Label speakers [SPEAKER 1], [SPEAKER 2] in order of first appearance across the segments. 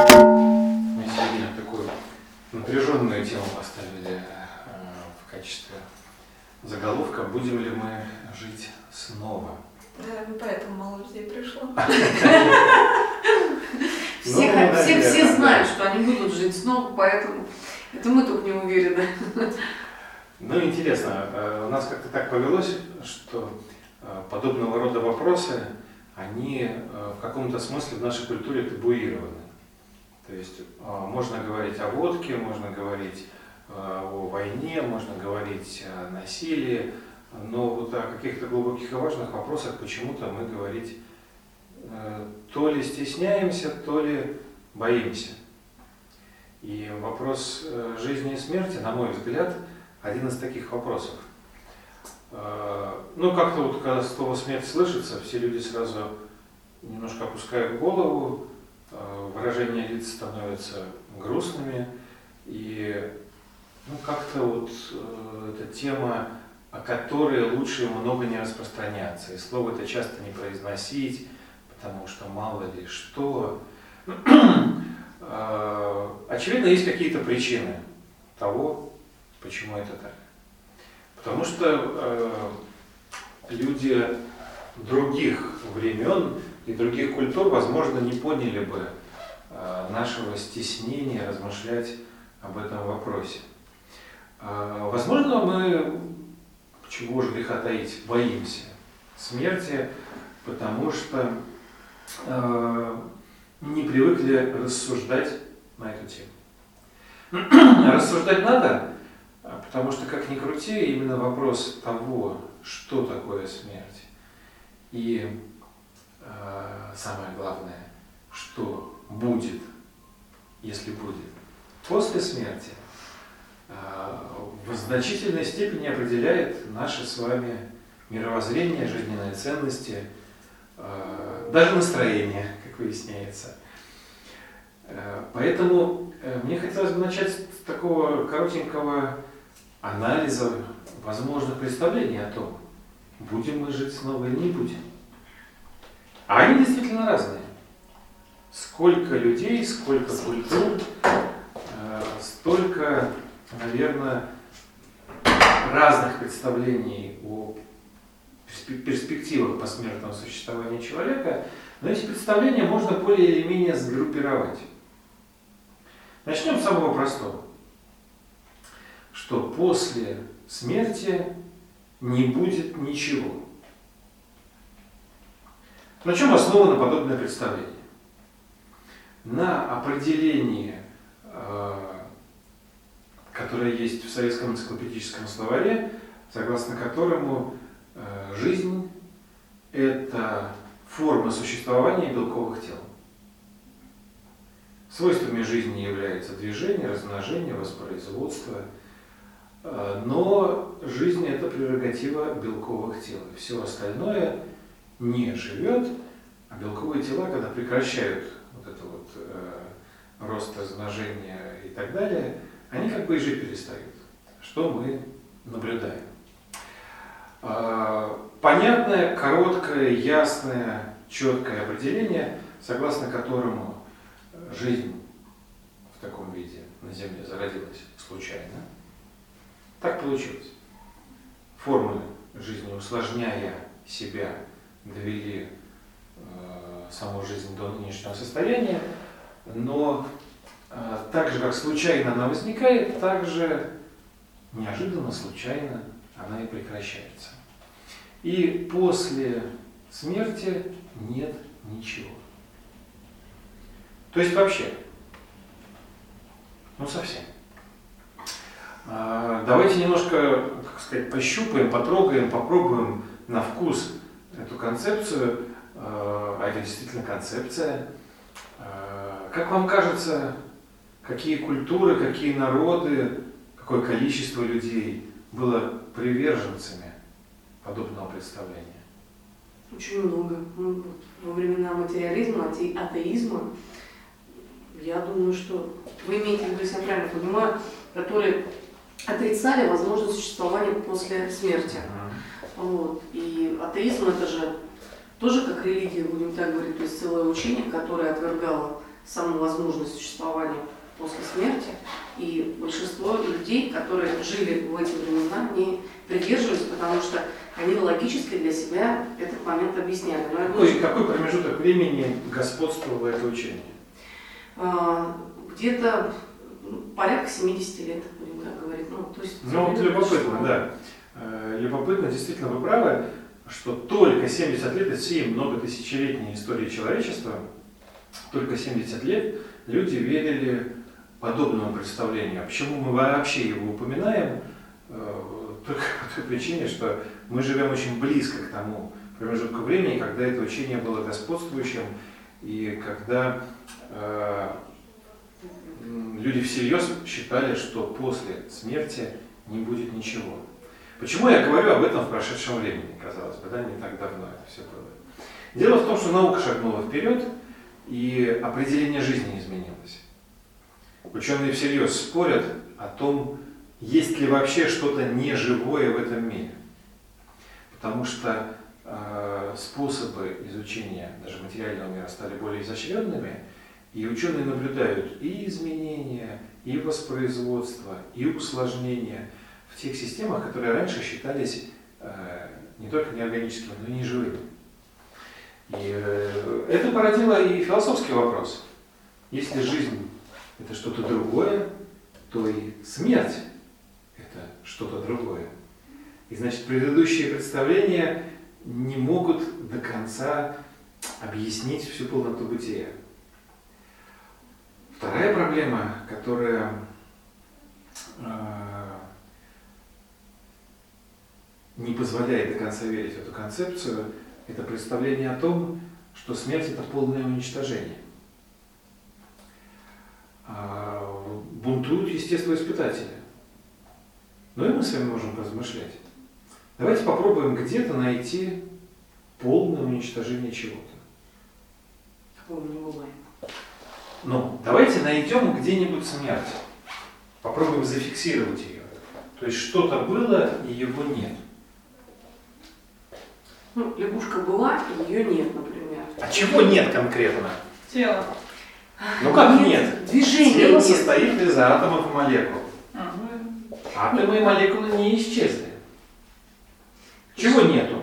[SPEAKER 1] Мы сегодня такую напряженную тему поставили э, в качестве заголовка «Будем ли мы жить снова?».
[SPEAKER 2] Наверное, поэтому мало людей пришло.
[SPEAKER 3] Все,
[SPEAKER 1] Ну,
[SPEAKER 3] все, все знают,
[SPEAKER 1] да.
[SPEAKER 3] что они будут жить снова, поэтому это мы только не уверены.
[SPEAKER 1] Ну, интересно, э, у нас как-то так повелось, что э, подобного рода вопросы, они в каком-то смысле в нашей культуре табуированы. То есть э, можно говорить о водке, можно говорить э, о войне, можно говорить о насилии, но вот о каких-то глубоких и важных вопросах почему-то мы говорить э, то ли стесняемся, то ли боимся. И вопрос э, жизни и смерти, на мой взгляд, один из таких вопросов. Э, Ну, как-то вот, когда слово смерть слышится, все люди сразу немножко опускают голову, выражения лиц становятся грустными, и ну, как-то вот э, эта тема, о которой лучше много не распространяться, и слово это часто не произносить, потому что мало ли что. Э, Очевидно, есть какие-то причины того, почему это так. Потому что э, люди других времен и других культур, возможно, не поняли бы э, нашего стеснения размышлять об этом вопросе. Э, возможно, мы, чего же греха таить, боимся смерти, потому что э, не привыкли рассуждать на эту тему. Рассуждать надо, а, потому что, как ни крути, именно вопрос того, что такое смерть, и самое главное, что будет, если будет, после смерти, э, в значительной степени определяет наше с вами мировоззрение, жизненные ценности, э, даже настроение, как выясняется. Э, Поэтому э, мне хотелось бы начать с такого коротенького анализа возможных представлений о том, будем мы жить снова или не будем. А они действительно разные. Сколько людей, сколько культур, э, столько, наверное, разных представлений о перспе- перспективах посмертного существования человека, но эти представления можно более или менее сгруппировать. Начнем с самого простого, что после смерти не будет ничего. На чем основано подобное представление? На определении, э, которое есть в советском энциклопедическом словаре, согласно которому э, жизнь – это форма существования белковых тел. Свойствами жизни является движение, размножение, воспроизводство. Э, Но жизнь – это прерогатива белковых тел. Все остальное не живет, а белковые тела, когда прекращают вот это вот э, рост, размножение и так далее, они как бы и жить перестают. Что мы наблюдаем. Э, Понятное, короткое, ясное, четкое определение, согласно которому жизнь в таком виде на Земле зародилась случайно. Так получилось. Формы жизни, усложняя себя, довели э, саму жизнь до нынешнего состояния, но э, так же, как случайно она возникает, так же неожиданно, случайно она и прекращается. И после смерти нет ничего. То есть вообще, ну совсем. А, Давайте немножко, как сказать, пощупаем, потрогаем, попробуем на вкус эту концепцию, а а это действительно концепция. А, Как вам кажется, какие культуры, какие народы, какое количество людей было приверженцами подобного представления?
[SPEAKER 3] Очень много. Ну, вот во времена материализма, ате- атеизма, я думаю, что вы имеете в виду, если я правильно понимаю, которые отрицали возможность существования после смерти. Вот. И атеизм это же тоже как религия, будем так говорить, то есть целое учение, которое отвергало саму возможность существования после смерти. И большинство людей, которые жили в эти времена, не придерживались, потому что они логически для себя этот момент объясняли. Но
[SPEAKER 1] какой, какой промежуток времени господствовало это учение?
[SPEAKER 3] А, где-то ну, порядка 70 лет, будем так говорить. Ну, то есть,
[SPEAKER 1] ну вот любопытно, да. Э, любопытно, действительно, вы правы, что только 70 лет из всей многотысячелетней истории человечества, только 70 лет люди верили подобному представлению. А почему мы вообще его упоминаем? Э, только по той причине, что мы живем очень близко к тому промежутку времени, когда это учение было господствующим, и когда э, люди всерьез считали, что после смерти не будет ничего. Почему я говорю об этом в прошедшем времени, казалось бы, да, не так давно это все было. Дело в том, что наука шагнула вперед, и определение жизни изменилось. Ученые всерьез спорят о том, есть ли вообще что-то неживое в этом мире. Потому что э, способы изучения даже материального мира стали более изощренными, и ученые наблюдают и изменения, и воспроизводство, и усложнения в тех системах, которые раньше считались э, не только неорганическими, но и неживыми. И э, это породило и философский вопрос. Если жизнь это что-то другое, то и смерть это что-то другое. И значит, предыдущие представления не могут до конца объяснить всю полноту бытия. Вторая проблема, которая э, не позволяет до конца верить в эту концепцию, это представление о том, что смерть это полное уничтожение. А, бунтуют естествоиспытатели. Но и мы с вами можем размышлять. Давайте попробуем где-то найти полное уничтожение чего-то.
[SPEAKER 3] Такого не бывает.
[SPEAKER 1] Ну, давайте найдем где-нибудь смерть. Попробуем зафиксировать ее. То есть что-то было, и его нет.
[SPEAKER 3] Ну, лягушка была, и ее нет, например.
[SPEAKER 1] А чего нет конкретно?
[SPEAKER 2] Тело.
[SPEAKER 1] Ну как нет?
[SPEAKER 3] Движение
[SPEAKER 1] Тело
[SPEAKER 3] нет.
[SPEAKER 1] состоит из атомов и молекул.
[SPEAKER 2] Ага.
[SPEAKER 1] Атомы и молекулы не исчезли. Чего нету?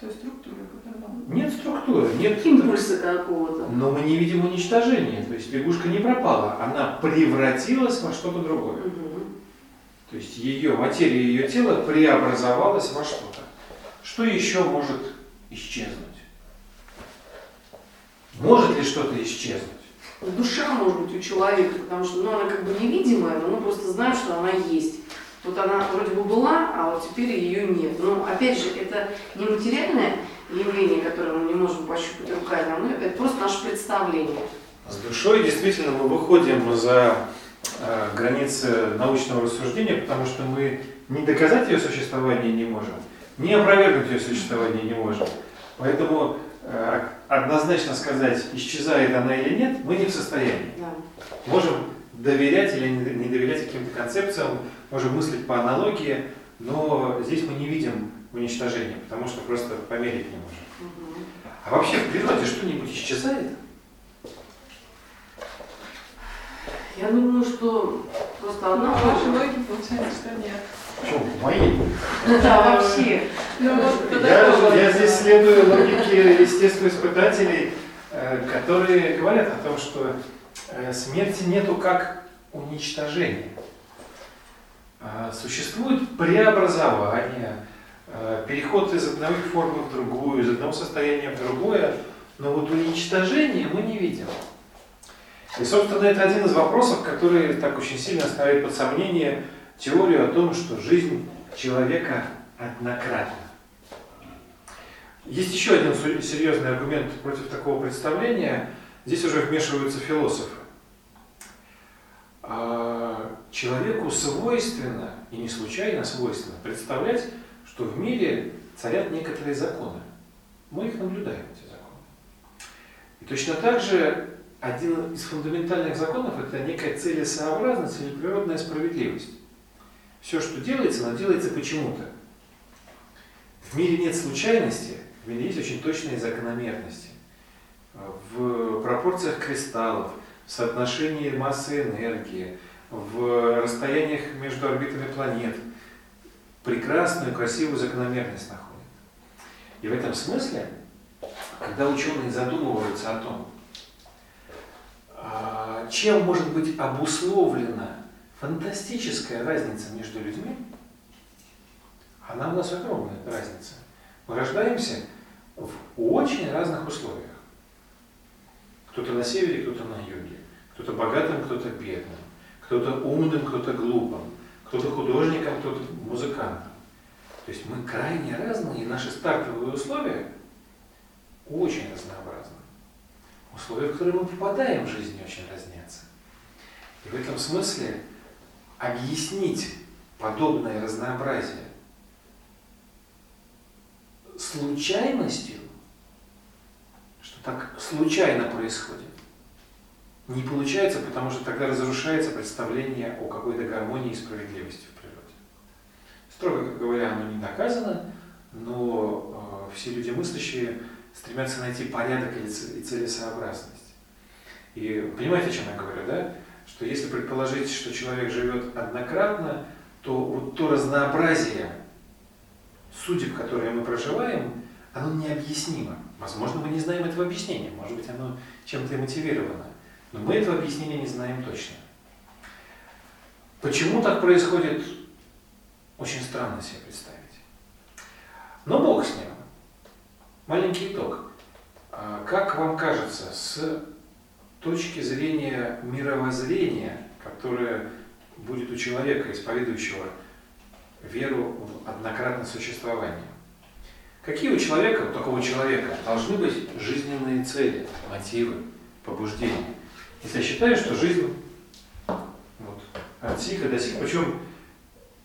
[SPEAKER 2] То есть структура какая-то.
[SPEAKER 1] Нет структуры, нет
[SPEAKER 3] Импульса какого-то.
[SPEAKER 1] Но мы не видим уничтожения. То есть лягушка не пропала, она превратилась во что-то другое.
[SPEAKER 3] Мгм.
[SPEAKER 1] То есть ее материя, ее тело преобразовалась во что-то. Что еще может исчезнуть? Может ли что-то исчезнуть?
[SPEAKER 3] Душа может быть у человека, потому что ну, она как бы невидимая, но мы просто знаем, что она есть. Вот она вроде бы была, а вот теперь ее нет. Но опять же, это не материальное явление, которое мы не можем пощупать руками, а мы, это просто наше представление.
[SPEAKER 1] С душой действительно мы выходим за э, границы научного рассуждения, потому что мы не доказать ее существование не можем, не опровергнуть ее существование не можем. Поэтому э, однозначно сказать, исчезает она или нет, мы не в состоянии.
[SPEAKER 3] Да.
[SPEAKER 1] Можем доверять или не доверять каким-то концепциям, можем мыслить по аналогии, но здесь мы не видим уничтожения, потому что просто померить не можем.
[SPEAKER 3] Мгм.
[SPEAKER 1] А вообще в природе что-нибудь исчезает?
[SPEAKER 3] Я думаю, что просто
[SPEAKER 2] Ну,
[SPEAKER 3] одна
[SPEAKER 2] вашей логике получается, что нет.
[SPEAKER 1] Почему? В моей.
[SPEAKER 3] Да, вообще.
[SPEAKER 2] Ну
[SPEAKER 1] Я, я здесь следую логике естествоиспытателей, э, которые говорят о том, что э, смерти нету как уничтожения. А Существует преобразование, э, переход из одной формы в другую, из одного состояния в другое, но вот уничтожения мы не видим. И, собственно, это один из вопросов, который так очень сильно ставит под сомнение теорию о том, что жизнь человека однократна. Есть еще один серьезный аргумент против такого представления. Здесь уже вмешиваются философы. А, Человеку свойственно, и не случайно свойственно, представлять, что в мире царят некоторые законы. Мы их наблюдаем, эти законы. И точно так же один из фундаментальных законов – это некая целесообразность или природная справедливость. Все, что делается, оно делается почему-то. В мире нет случайности, в мире есть очень точные закономерности. в пропорциях кристаллов, в соотношении массы энергии, в расстояниях между орбитами планет прекрасную, красивую закономерность находит. И в этом смысле, когда ученые задумываются о том, а, чем может быть обусловлена фантастическая разница между людьми, она у нас огромная разница. Мы рождаемся в очень разных условиях. Кто-то на севере, кто-то на юге. Кто-то богатым, кто-то бедным. Кто-то умным, кто-то глупым. Кто-то художником, кто-то музыкантом. То есть мы крайне разные, и наши стартовые условия очень разнообразны. Условия, в которые мы попадаем в жизни, очень разнятся. И в этом смысле объяснить подобное разнообразие случайностью, что так случайно происходит, не получается, потому что тогда разрушается представление о какой-то гармонии и справедливости в природе. Строго говоря, оно не доказано, но э, все люди мыслящие стремятся найти порядок и целесообразность. И понимаете, о чем я говорю, да? Что если предположить, что человек живет однократно, то вот то разнообразие судеб, которые мы проживаем, оно необъяснимо. Возможно, мы не знаем этого объяснения, может быть, оно чем-то мотивировано. Но мы этого объяснения не знаем точно. Почему так происходит, очень странно себе представить. Но Бог с ним. Маленький итог. А как вам кажется, с точки зрения мировоззрения, которое будет у человека, исповедующего веру в однократное существование, какие у человека, у такого человека, должны быть жизненные цели, мотивы, побуждения? Если я считаю, что жизнь вот, от сика до сих, причем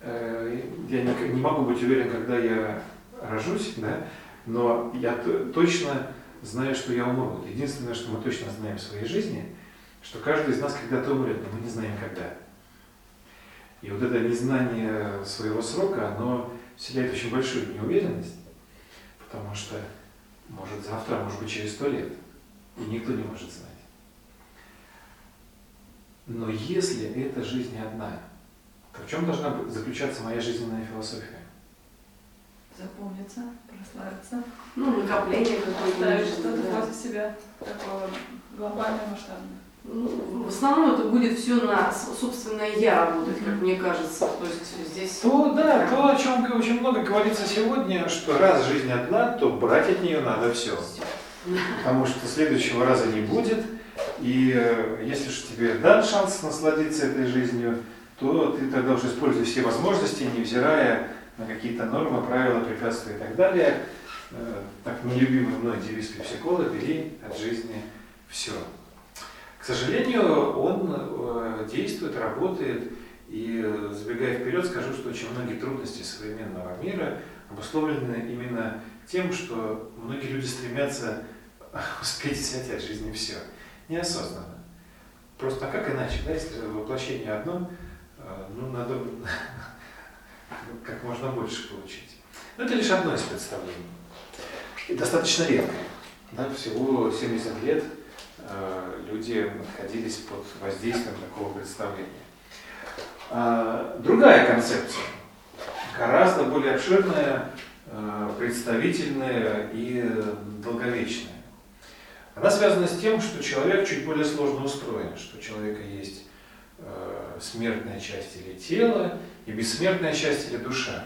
[SPEAKER 1] э, я не, не могу быть уверен, когда я рожусь, да, но я точно знаю, что я умру. Единственное, что мы точно знаем в своей жизни, что каждый из нас когда-то умрет, но мы не знаем когда. И вот это незнание своего срока, оно вселяет очень большую неуверенность, потому что может завтра, может быть через сто лет, и никто не может знать. Но если эта жизнь одна, то в чем должна заключаться моя жизненная философия?
[SPEAKER 2] Запомниться, прославиться.
[SPEAKER 3] Ну, накопление какое-то.
[SPEAKER 2] Ставить что-то да. после себя такого глобального масштабного.
[SPEAKER 3] Ну, в основном это будет все на собственное я работать, как мне кажется. То есть здесь.
[SPEAKER 1] То да, то, о чем очень много говорится сегодня, что раз жизнь одна, то брать от нее надо все. Потому что следующего раза не будет. И э, если же тебе дан шанс насладиться этой жизнью, то ты тогда уже используй все возможности, невзирая на какие-то нормы, правила, препятствия и так далее. Э, так нелюбимый мной девиз психолога, бери от жизни все. К сожалению, он э, действует, работает, и забегая вперед, скажу, что очень многие трудности современного мира обусловлены именно тем, что многие люди стремятся успеть взять от жизни все. Неосознанно. Просто а как иначе, да, если воплощение одно, э, ну, надо как можно больше получить. Но это лишь одно из представлений. И достаточно редкое. Да, всего 70 лет э, люди находились под воздействием такого представления. А, другая концепция, гораздо более обширная, э, представительная и долговечная. Она связана с тем, что человек чуть более сложно устроен, что у человека есть э, смертная часть или тело, и бессмертная часть или душа.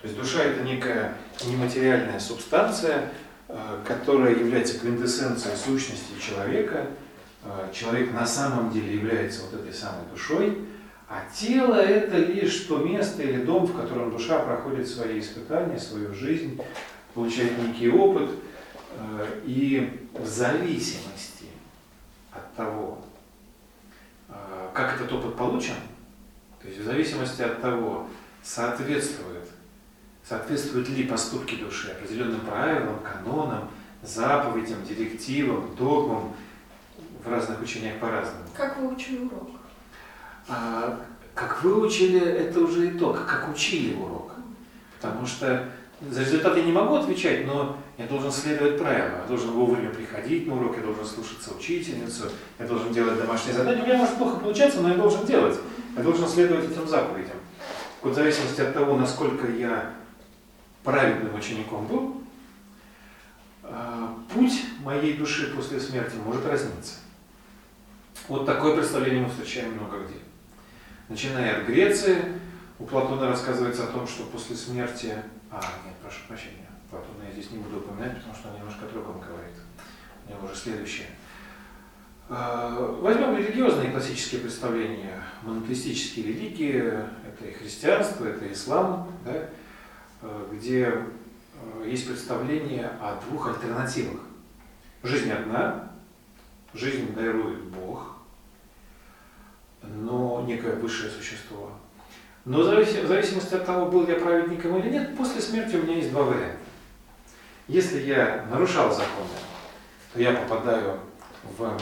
[SPEAKER 1] То есть душа это некая нематериальная субстанция, э, которая является квинтэссенцией сущности человека. Э, человек на самом деле является вот этой самой душой, а тело это лишь то место или дом, в котором душа проходит свои испытания, свою жизнь, получает некий опыт, э, и в зависимости от того, как этот опыт получен, то есть в зависимости от того, соответствует, соответствуют ли поступки души определенным правилам, канонам, заповедям, директивам, догмам, в разных учениях по-разному.
[SPEAKER 2] Как вы учили урок?
[SPEAKER 1] А, как выучили, это уже итог, как учили урок. Потому что за результат я не могу отвечать, но я должен следовать правилам. Я должен вовремя приходить на урок, я должен слушаться учительницу, я должен делать домашние задания. У меня может плохо получаться, но я должен делать. Я должен следовать этим заповедям. Вот в зависимости от того, насколько я праведным учеником был, а, путь моей души после смерти может разниться. Вот такое представление мы встречаем много где. Начиная от Греции, у Платона рассказывается о том, что после смерти... А, нет, прошу прощения, Платона я здесь не буду упоминать, потому что он немножко другом говорит. У него уже следующее. А, возьмем религиозные классические представления, монотеистические религии, это и христианство, это ислам, да, а, где а, есть представление о двух альтернативах. Жизнь одна, жизнь дарует Бог, но некое высшее существо. Но в зависимости от того, был я праведником или нет, после смерти у меня есть два варианта. Если я нарушал законы, то я попадаю в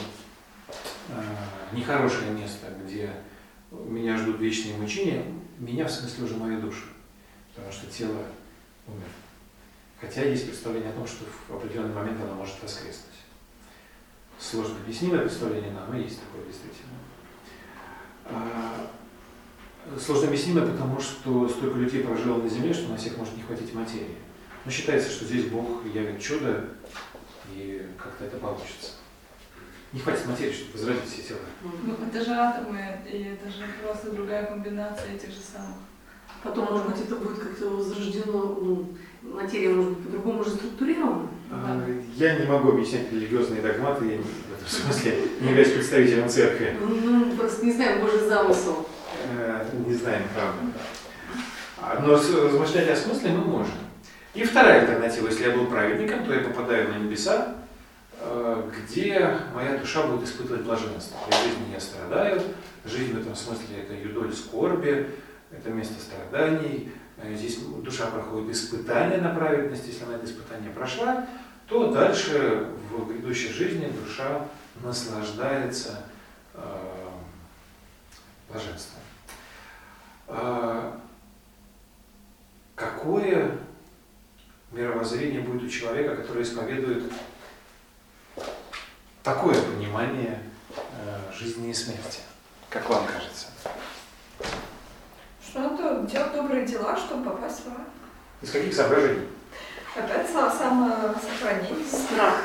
[SPEAKER 1] э, нехорошее место, где меня ждут вечные мучения, меня в смысле уже мою душу, потому что тело умер. Хотя есть представление о том, что в определенный момент оно может воскреснуть. Сложно объяснимое представление, но есть такое действительно. А, сложно объяснимое, потому что столько людей прожило на Земле, что на всех может не хватить материи. Но считается, что здесь Бог явит чудо, и как-то это получится. Не хватит материи, чтобы возродить все тела.
[SPEAKER 2] Ну, это же атомы, и это же просто другая комбинация этих же самых.
[SPEAKER 3] Потом, может быть, это будет как-то возрождено, ну, материя может быть по-другому уже структурирована.
[SPEAKER 1] А, я не могу объяснять религиозные догматы, я не, в этом смысле не являюсь представителем церкви.
[SPEAKER 3] Ну, просто не знаем Божий замысел.
[SPEAKER 1] Э, не знаем, правда. Но размышлять о смысле мы можем. И вторая альтернатива, если я был праведником, то я попадаю на небеса, где моя душа будет испытывать блаженство. При жизни я страдаю, жизнь в этом смысле это юдоль скорби, это место страданий, э, здесь душа проходит испытание на праведность, если она это испытание прошла, то дальше в грядущей жизни душа наслаждается э, блаженством. Э, какое мировоззрение будет у человека, который исповедует такое понимание э, жизни и смерти? Как вам кажется?
[SPEAKER 4] Что надо делать добрые дела, чтобы попасть в рай.
[SPEAKER 1] Из каких соображений?
[SPEAKER 4] Опять самосохранение.
[SPEAKER 3] Страх,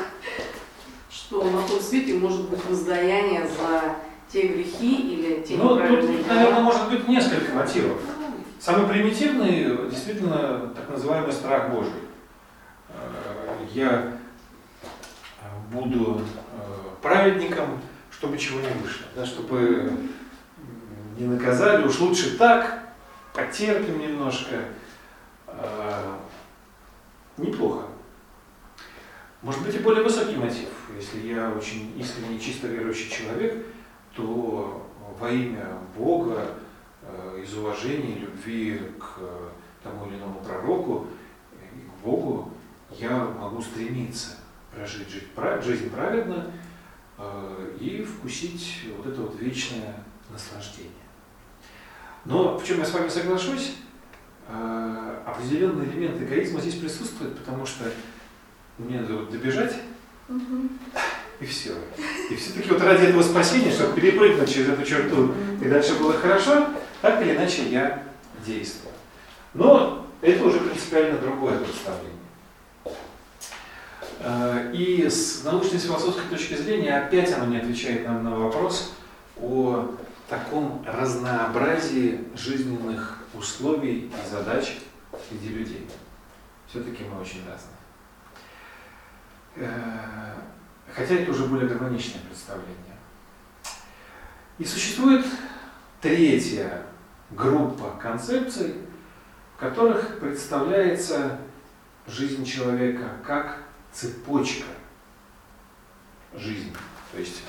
[SPEAKER 3] что на том свете может быть воздаяние за те грехи или те
[SPEAKER 1] Ну, тут,
[SPEAKER 3] дела.
[SPEAKER 1] наверное, может быть несколько мотивов. Самый примитивный, действительно, так называемый страх Божий. Э, Я буду праведником, чтобы чего не вышло, да, чтобы не наказали, уж лучше так, потерпим немножко. Э, Неплохо. Может быть и более высокий мотив. Если я очень искренне, чисто верующий человек, то во имя Бога, э, из уважения, любви к тому или иному пророку, и к Богу, я могу стремиться прожить жизнь прав- жизнь праведно и вкусить вот это вот вечное наслаждение. Но в чем я с вами соглашусь, э, определенный элемент эгоизма здесь присутствует, потому что мне надо вот добежать, и все. И все-таки вот ради этого спасения, чтобы перепрыгнуть через эту черту, и дальше было хорошо, так или иначе я действую. Но это уже принципиально другое представление. Э, И с научной философской точки зрения опять оно не отвечает нам на вопрос о таком разнообразии жизненных условий и задач среди людей. Все-таки мы очень разные. Э, Хотя это уже более гармоничное представление. И существует третья группа концепций, в которых представляется жизнь человека как цепочка жизни. То есть,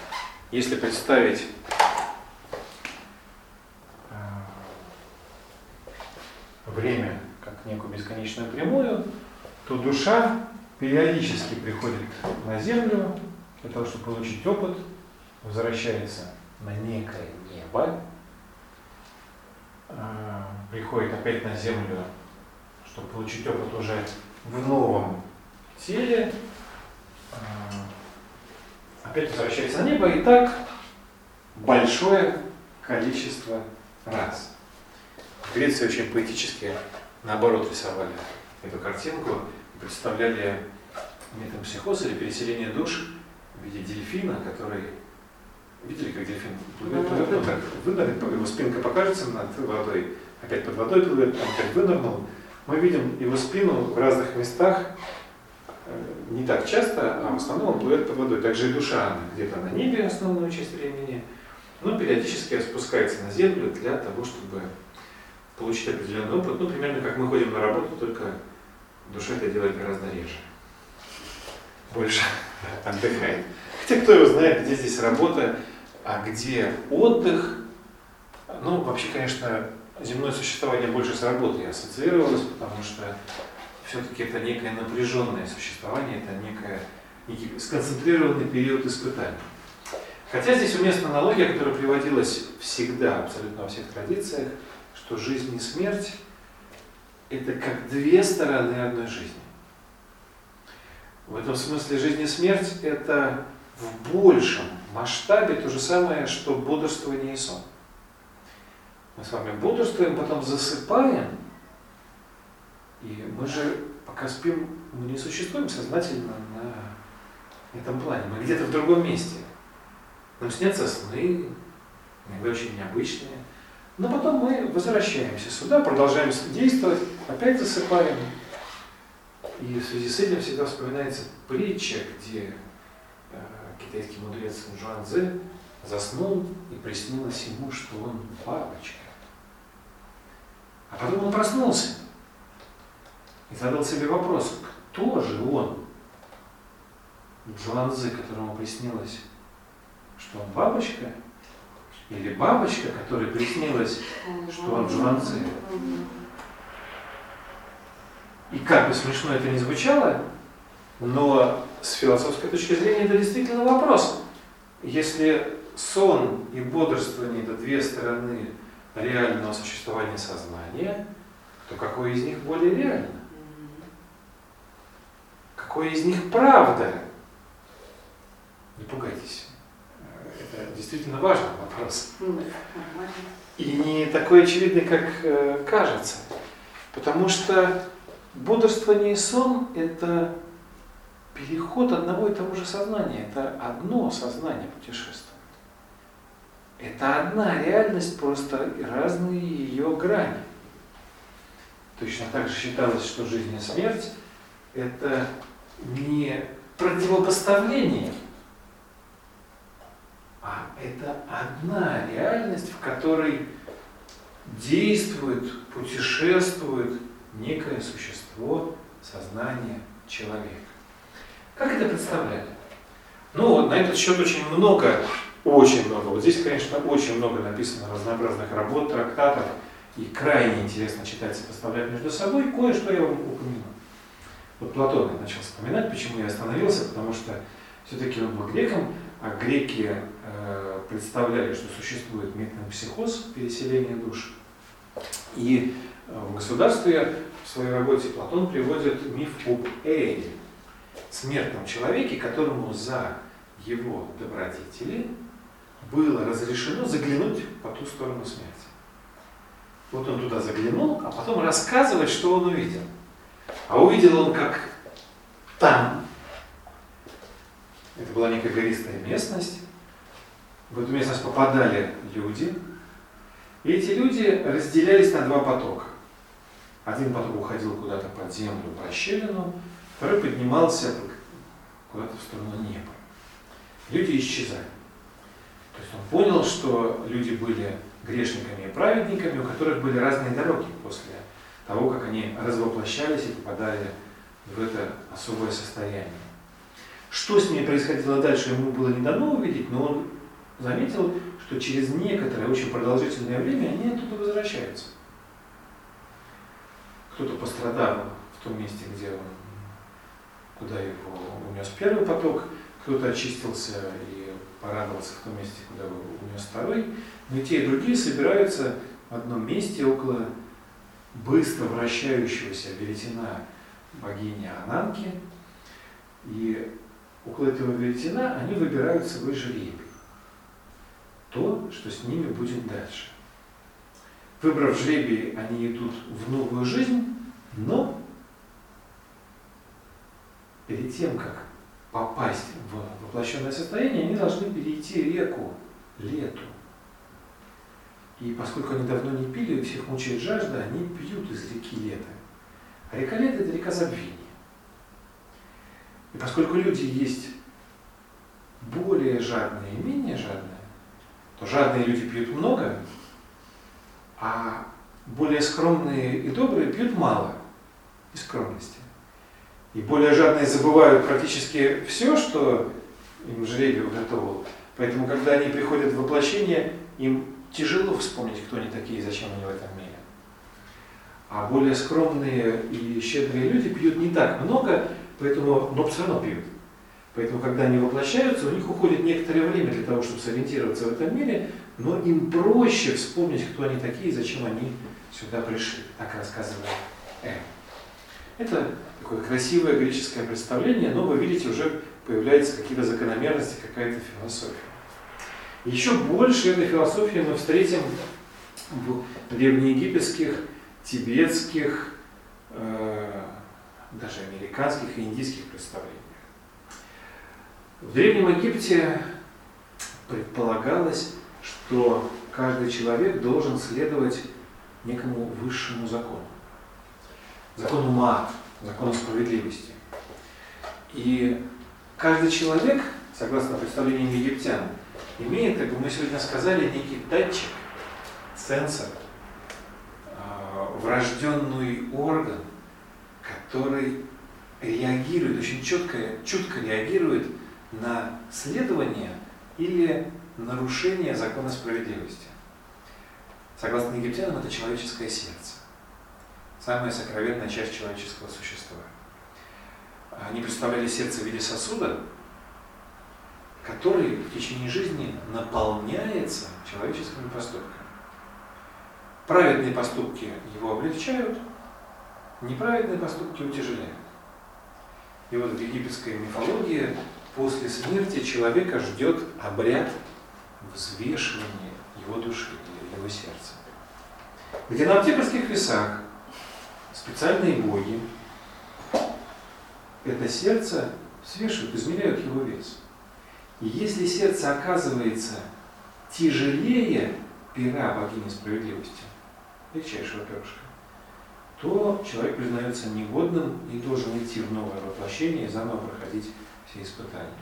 [SPEAKER 1] если представить э, время как некую бесконечную прямую, то душа периодически приходит на Землю для того, чтобы получить опыт, возвращается на некое небо, э, приходит опять на Землю, чтобы получить опыт уже в новом теле, э, опять возвращается на небо, и так большое количество раз. В Греции очень поэтически наоборот рисовали эту картинку представляли метампсихоз или переселение душ в виде дельфина, который Видели, как дельфин плывет, плывет, ну так вынырнет, его спинка покажется над водой, опять под водой плывет, он опять вынырнул. Мы видим его спину в разных местах, не так часто, а в основном он плывет под водой. Также и душа, где-то на небе основную часть времени, но периодически спускается на землю для того, чтобы получить определенный опыт. Ну, примерно как мы ходим на работу, только душа это делает гораздо реже. Больше отдыхает. Хотя кто его знает, где здесь работа, а где отдых. Ну, вообще, конечно, земное существование больше с работой ассоциировалось, потому что все-таки это некое напряженное существование, это некое, некий сконцентрированный период испытаний. Хотя здесь уместна аналогия, которая приводилась всегда, абсолютно во всех традициях, что жизнь и смерть – это как две стороны одной жизни. В этом смысле жизнь и смерть – это в большем масштабе то же самое, что бодрствование и сон. Мы с вами бодрствуем, потом засыпаем, и мы же, пока спим, мы не существуем сознательно на этом плане. Мы где-то в другом месте. Нам снятся сны, иногда очень необычные. Но потом мы возвращаемся сюда, продолжаем действовать, опять засыпаем. И в связи с этим всегда вспоминается притча, где китайский мудрец Джуан Цзэ заснул и приснилось ему, что он бабочка. А потом он проснулся и задал себе вопрос, кто же он? Джуан Цзэ, которому приснилось, что он бабочка, или бабочка, которой приснилось, что он Джуан Цзэ. И как бы смешно это ни звучало, но с философской точки зрения это действительно вопрос. Если сон и бодрствование – это две стороны реального существования сознания, то какое из них более реально? Какое из них правда? Не пугайтесь. Это действительно важный вопрос. И не такой очевидный, как э, кажется. Потому что бодрствование и сон – это переход одного и того же сознания. Это одно сознание путешествует. Это одна реальность, просто разные ее грани. Точно так же считалось, что жизнь и смерть – это не противопоставление, а это одна реальность, в которой действует, путешествует некое существо, сознание человека. Как это представляли? Ну, вот на этот счет очень много, очень много. Вот здесь, конечно, очень много написано разнообразных работ, трактатов, и крайне интересно читать, сопоставлять между собой. Кое-что я вам упомяну. Вот Платон я начал вспоминать, почему я остановился, потому что все-таки он был греком, а греки э, представляли, что существует метампсихоз, переселение душ. И э, в государстве в своей работе Платон приводит миф об Эйле смертном человеке, которому за его добродетели было разрешено заглянуть по ту сторону смерти. Вот он туда заглянул, а потом рассказывает, что он увидел. А увидел он, как там, это была некая гористая местность, в эту местность попадали люди, и эти люди разделялись на два потока. Один поток уходил куда-то под землю, в расщелину, Второй поднимался куда-то в сторону неба. Люди исчезали. То есть он понял, что люди были грешниками и праведниками, у которых были разные дороги после того, как они развоплощались и попадали в это особое состояние. Что с ними происходило дальше, ему было не дано увидеть, но он заметил, что через некоторое очень продолжительное время они оттуда возвращаются. Кто-то пострадал в том месте, где он куда его унес первый поток, кто-то очистился и порадовался в том месте, куда его унес второй. Но и те, и другие собираются в одном месте около быстро вращающегося веретена богини Ананки. И около этого веретена они выбирают свой жребий. То, что с ними будет дальше. Выбрав жребий, они идут в новую жизнь, но перед тем, как попасть в воплощенное состояние, они должны перейти реку, лету. И поскольку они давно не пили, всех мучает жажда, они пьют из реки лета. А река лета – это река забвения. И поскольку люди есть более жадные и менее жадные, то жадные люди пьют много, а более скромные и добрые пьют мало из скромности. И более жадные забывают практически все, что им жребий уготовил. Поэтому, когда они приходят в воплощение, им тяжело вспомнить, кто они такие и зачем они в этом мире. А более скромные и щедрые люди пьют не так много, поэтому, но все равно пьют. Поэтому, когда они воплощаются, у них уходит некоторое время для того, чтобы сориентироваться в этом мире, но им проще вспомнить, кто они такие и зачем они сюда пришли. Так рассказывает Эм. Это такое красивое греческое представление, но вы видите, уже появляются какие-то закономерности, какая-то философия. Еще больше этой философии мы встретим в древнеегипетских, тибетских, э, даже американских и индийских представлениях. В Древнем Египте предполагалось, что каждый человек должен следовать некому высшему закону. Закону Маат, закону справедливости. И каждый человек, согласно представлениям египтян, имеет, как бы мы сегодня сказали, некий датчик, сенсор, а, врожденный орган, который реагирует, очень четко, чутко реагирует на следование или нарушение закона справедливости. Согласно египтянам, это человеческое сердце. Самая сокровенная часть человеческого существа. Они представляли сердце в виде сосуда, который в течение жизни наполняется человеческими поступками. Праведные поступки его облегчают, неправедные поступки утяжеляют. И вот в египетской мифологии после смерти человека ждет обряд взвешивания его души или его сердца. Где на аптекарских весах специальные боги это сердце свешивают, измеряют его вес. Если сердце оказывается тяжелее пера богини справедливости, легчайшего перышка, то человек признается негодным и должен идти в новое воплощение и заново проходить все испытания.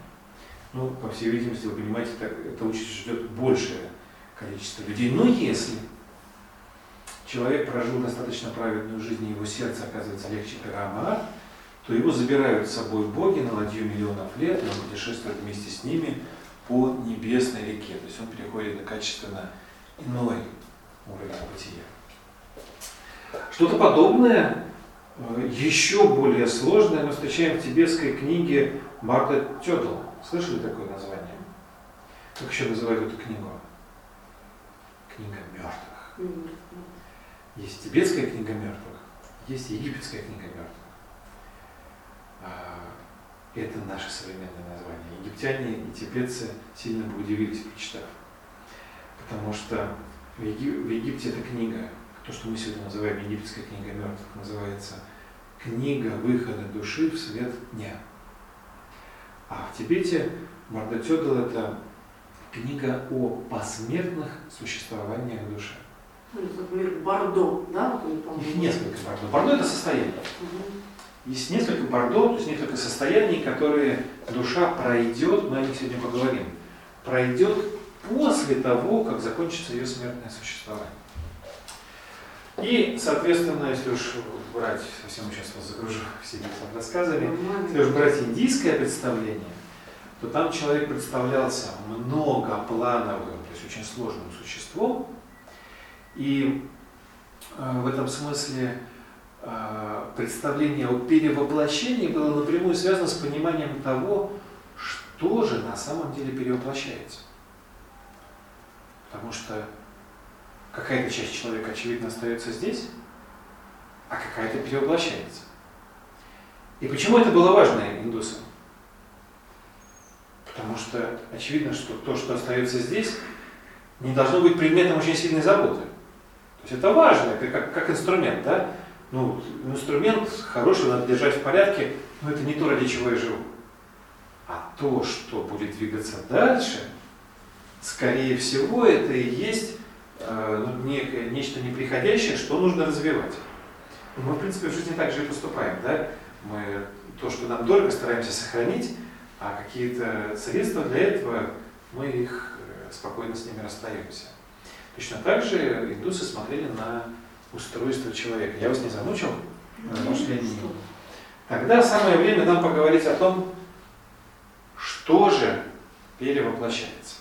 [SPEAKER 1] Ну, по всей видимости, вы понимаете, так, это участь ждет большее количество людей. Но если человек прожил достаточно праведную жизнь, и его сердце оказывается легче пера то его забирают с собой боги на ладью миллионов лет, и он путешествует вместе с ними по небесной реке. То есть он переходит на качественно иной уровень бытия. Что-то подобное, э, еще более сложное мы встречаем в тибетской книге Марта Тедл. Слышали такое название? Как еще называют эту книгу? Книга мертвых. Есть тибетская книга мертвых, есть египетская книга мертвых. А, это наше современное название. Египтяне и тибетцы сильно бы удивились, прочитав. Потому что в, Египте эта книга, то, что мы сегодня называем египетская книга мертвых, называется «Книга выхода души в свет дня». А в Тибете Мардатёдл – это книга о посмертных существованиях души.
[SPEAKER 3] Ну, например, Бордо, да?
[SPEAKER 1] Их несколько Бордо. Бордо – это состояние. Угу. Есть несколько бордо, то есть несколько состояний, которые душа пройдет, мы о них сегодня поговорим, пройдет после того, как закончится ее смертное существование. И, соответственно, если уж брать, совсем сейчас вас загружу всеми рассказами, если уж брать индийское представление, то там человек представлялся многоплановым, то есть очень сложным существом. И э, в этом смысле представление о перевоплощении было напрямую связано с пониманием того, что же на самом деле перевоплощается. Потому что какая-то часть человека, очевидно, остается здесь, а какая-то перевоплощается. И почему это было важно индусам? Потому что очевидно, что то, что остается здесь, не должно быть предметом очень сильной заботы. То есть это важно, это как, как инструмент, да? Ну, инструмент хороший, надо держать в порядке, но это не то, ради чего я живу. А то, что будет двигаться дальше, скорее всего, это и есть э, ну, некое, нечто неприходящее, что нужно развивать. Мы, в принципе, в жизни так же и поступаем, да? Мы то, что нам дорого, стараемся сохранить, а какие-то средства для этого, мы их э, спокойно с ними расстаемся. Точно так же индусы смотрели на устройство человека. Я вас не замучил? Может, я не... Тогда самое время нам поговорить о том, что же перевоплощается.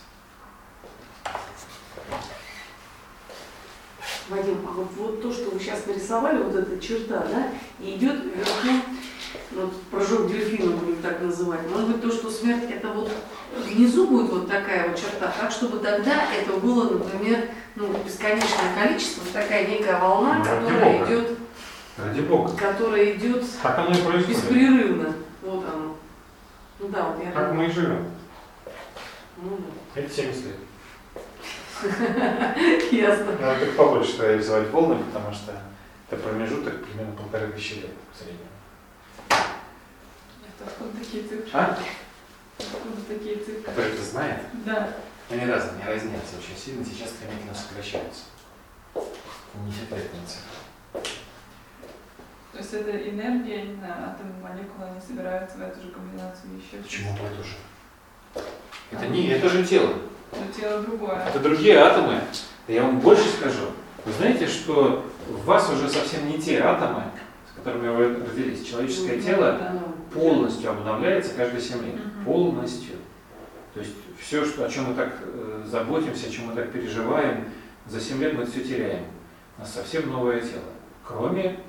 [SPEAKER 3] Вадим, а вот, вот то, что вы сейчас нарисовали, вот эта черта, да, идет вверху, вот прыжок дельфина будем так называть. Может быть, то, что смерть, это вот внизу будет вот такая вот черта, так, чтобы тогда это было, например, ну, бесконечное количество, такая некая волна,
[SPEAKER 1] Ну, ради
[SPEAKER 3] которая
[SPEAKER 1] бога.
[SPEAKER 3] идет,
[SPEAKER 1] Ради Бога.
[SPEAKER 3] которая идет
[SPEAKER 1] Так оно и происходит.
[SPEAKER 3] беспрерывно. Вот оно. Ну да, вот я
[SPEAKER 1] Так мы и живем.
[SPEAKER 3] Ну да.
[SPEAKER 1] Это 70 лет.
[SPEAKER 3] Ясно.
[SPEAKER 1] Надо только побольше тогда рисовать волны, потому что это промежуток примерно полторы тысячи лет в среднем.
[SPEAKER 2] Это откуда такие цифры?
[SPEAKER 1] А?
[SPEAKER 2] Откуда такие цифры?
[SPEAKER 1] Который это знает,
[SPEAKER 2] Да.
[SPEAKER 1] они разные, они разнятся очень сильно, сейчас стремительно сокращаются. Не на цифры.
[SPEAKER 2] То есть это энергия, не знаю, атомы, молекулы, они собираются в эту же комбинацию еще.
[SPEAKER 1] Почему в эту же? Это не, это же тело.
[SPEAKER 2] Но тело другое.
[SPEAKER 1] Это другие атомы. Да я вам больше скажу. Вы знаете, что в вас уже совсем не те атомы, которыми вы родились. Человеческое тело
[SPEAKER 3] Да.
[SPEAKER 1] полностью обновляется каждые 7 лет. Полностью. То есть все, что, о чем мы так э, заботимся, о чем мы так переживаем, за 7 лет мы все теряем. У нас совсем новое тело. Кроме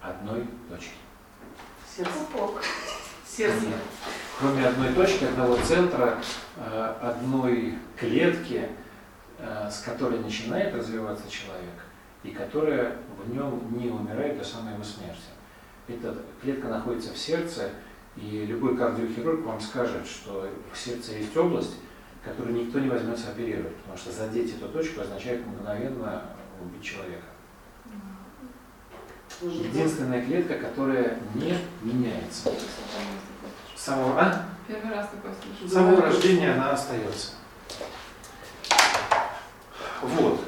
[SPEAKER 1] одной точки.
[SPEAKER 3] Сердце.
[SPEAKER 4] Пупок.
[SPEAKER 3] Сердце.
[SPEAKER 1] Нет. Кроме одной точки, одного центра, э, одной клетки, э, с которой начинает развиваться человек, и которая в нем не умирает до самой его смерти. Эта клетка находится в сердце, и любой кардиохирург вам скажет, что в сердце есть область, которую никто не возьмется оперировать, потому что задеть эту точку означает мгновенно убить человека. Единственная клетка, которая не меняется. С самого, а?
[SPEAKER 2] Первый раз такое слышу.
[SPEAKER 1] С самого рождения она остается. Вот.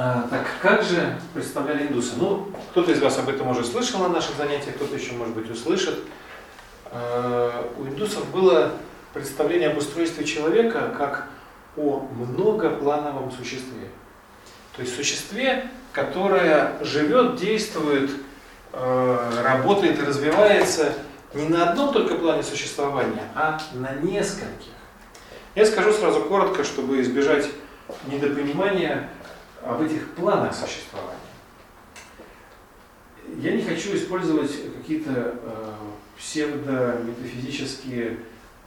[SPEAKER 1] А, так как же представляли индусы? Ну, кто-то из вас об этом уже слышал на наших занятиях, кто-то еще, может быть, услышит. А, у индусов было представление об устройстве человека как о многоплановом существе. То есть существе, которое живет, действует, э, работает и развивается не на одном только плане существования, а на нескольких. Я скажу сразу коротко, чтобы избежать недопонимания об этих планах существования. Я не хочу использовать какие-то э, псевдометафизические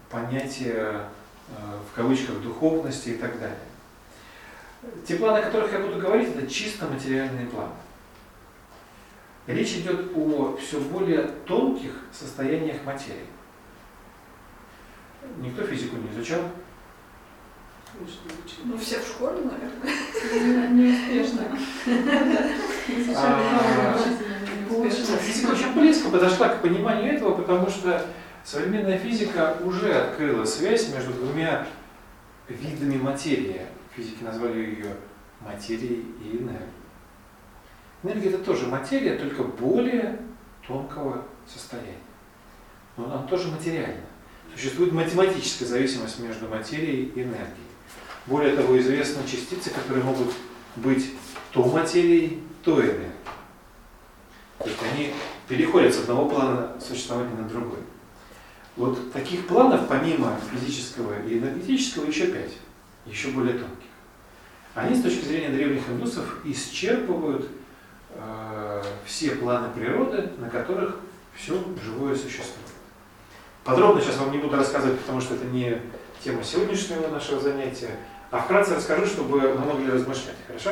[SPEAKER 1] понятия э, в кавычках духовности и так далее. Те планы, о которых я буду говорить, это чисто материальные планы. Речь идет о все более тонких состояниях материи. Никто физику не изучал?
[SPEAKER 4] Ну, все в школе, наверное.
[SPEAKER 1] А,
[SPEAKER 2] Неуспешно.
[SPEAKER 1] Физика очень близко подошла к пониманию этого, потому что современная физика уже открыла связь между двумя видами материи. Физики назвали ее материей и энергией. Энергия это тоже материя, только более тонкого состояния. Но она тоже материальна. Существует математическая зависимость между материей и энергией. Более того, известны частицы, которые могут быть то материей, то энергией. То есть они переходят с одного плана существования на другой. Вот таких планов, помимо физического и энергетического, еще пять, еще более тонких. Они с точки зрения древних индусов исчерпывают э, все планы природы, на которых все живое существует. Подробно сейчас вам не буду рассказывать, потому что это не тема сегодняшнего нашего занятия, а вкратце расскажу, чтобы мы могли размышлять. Хорошо?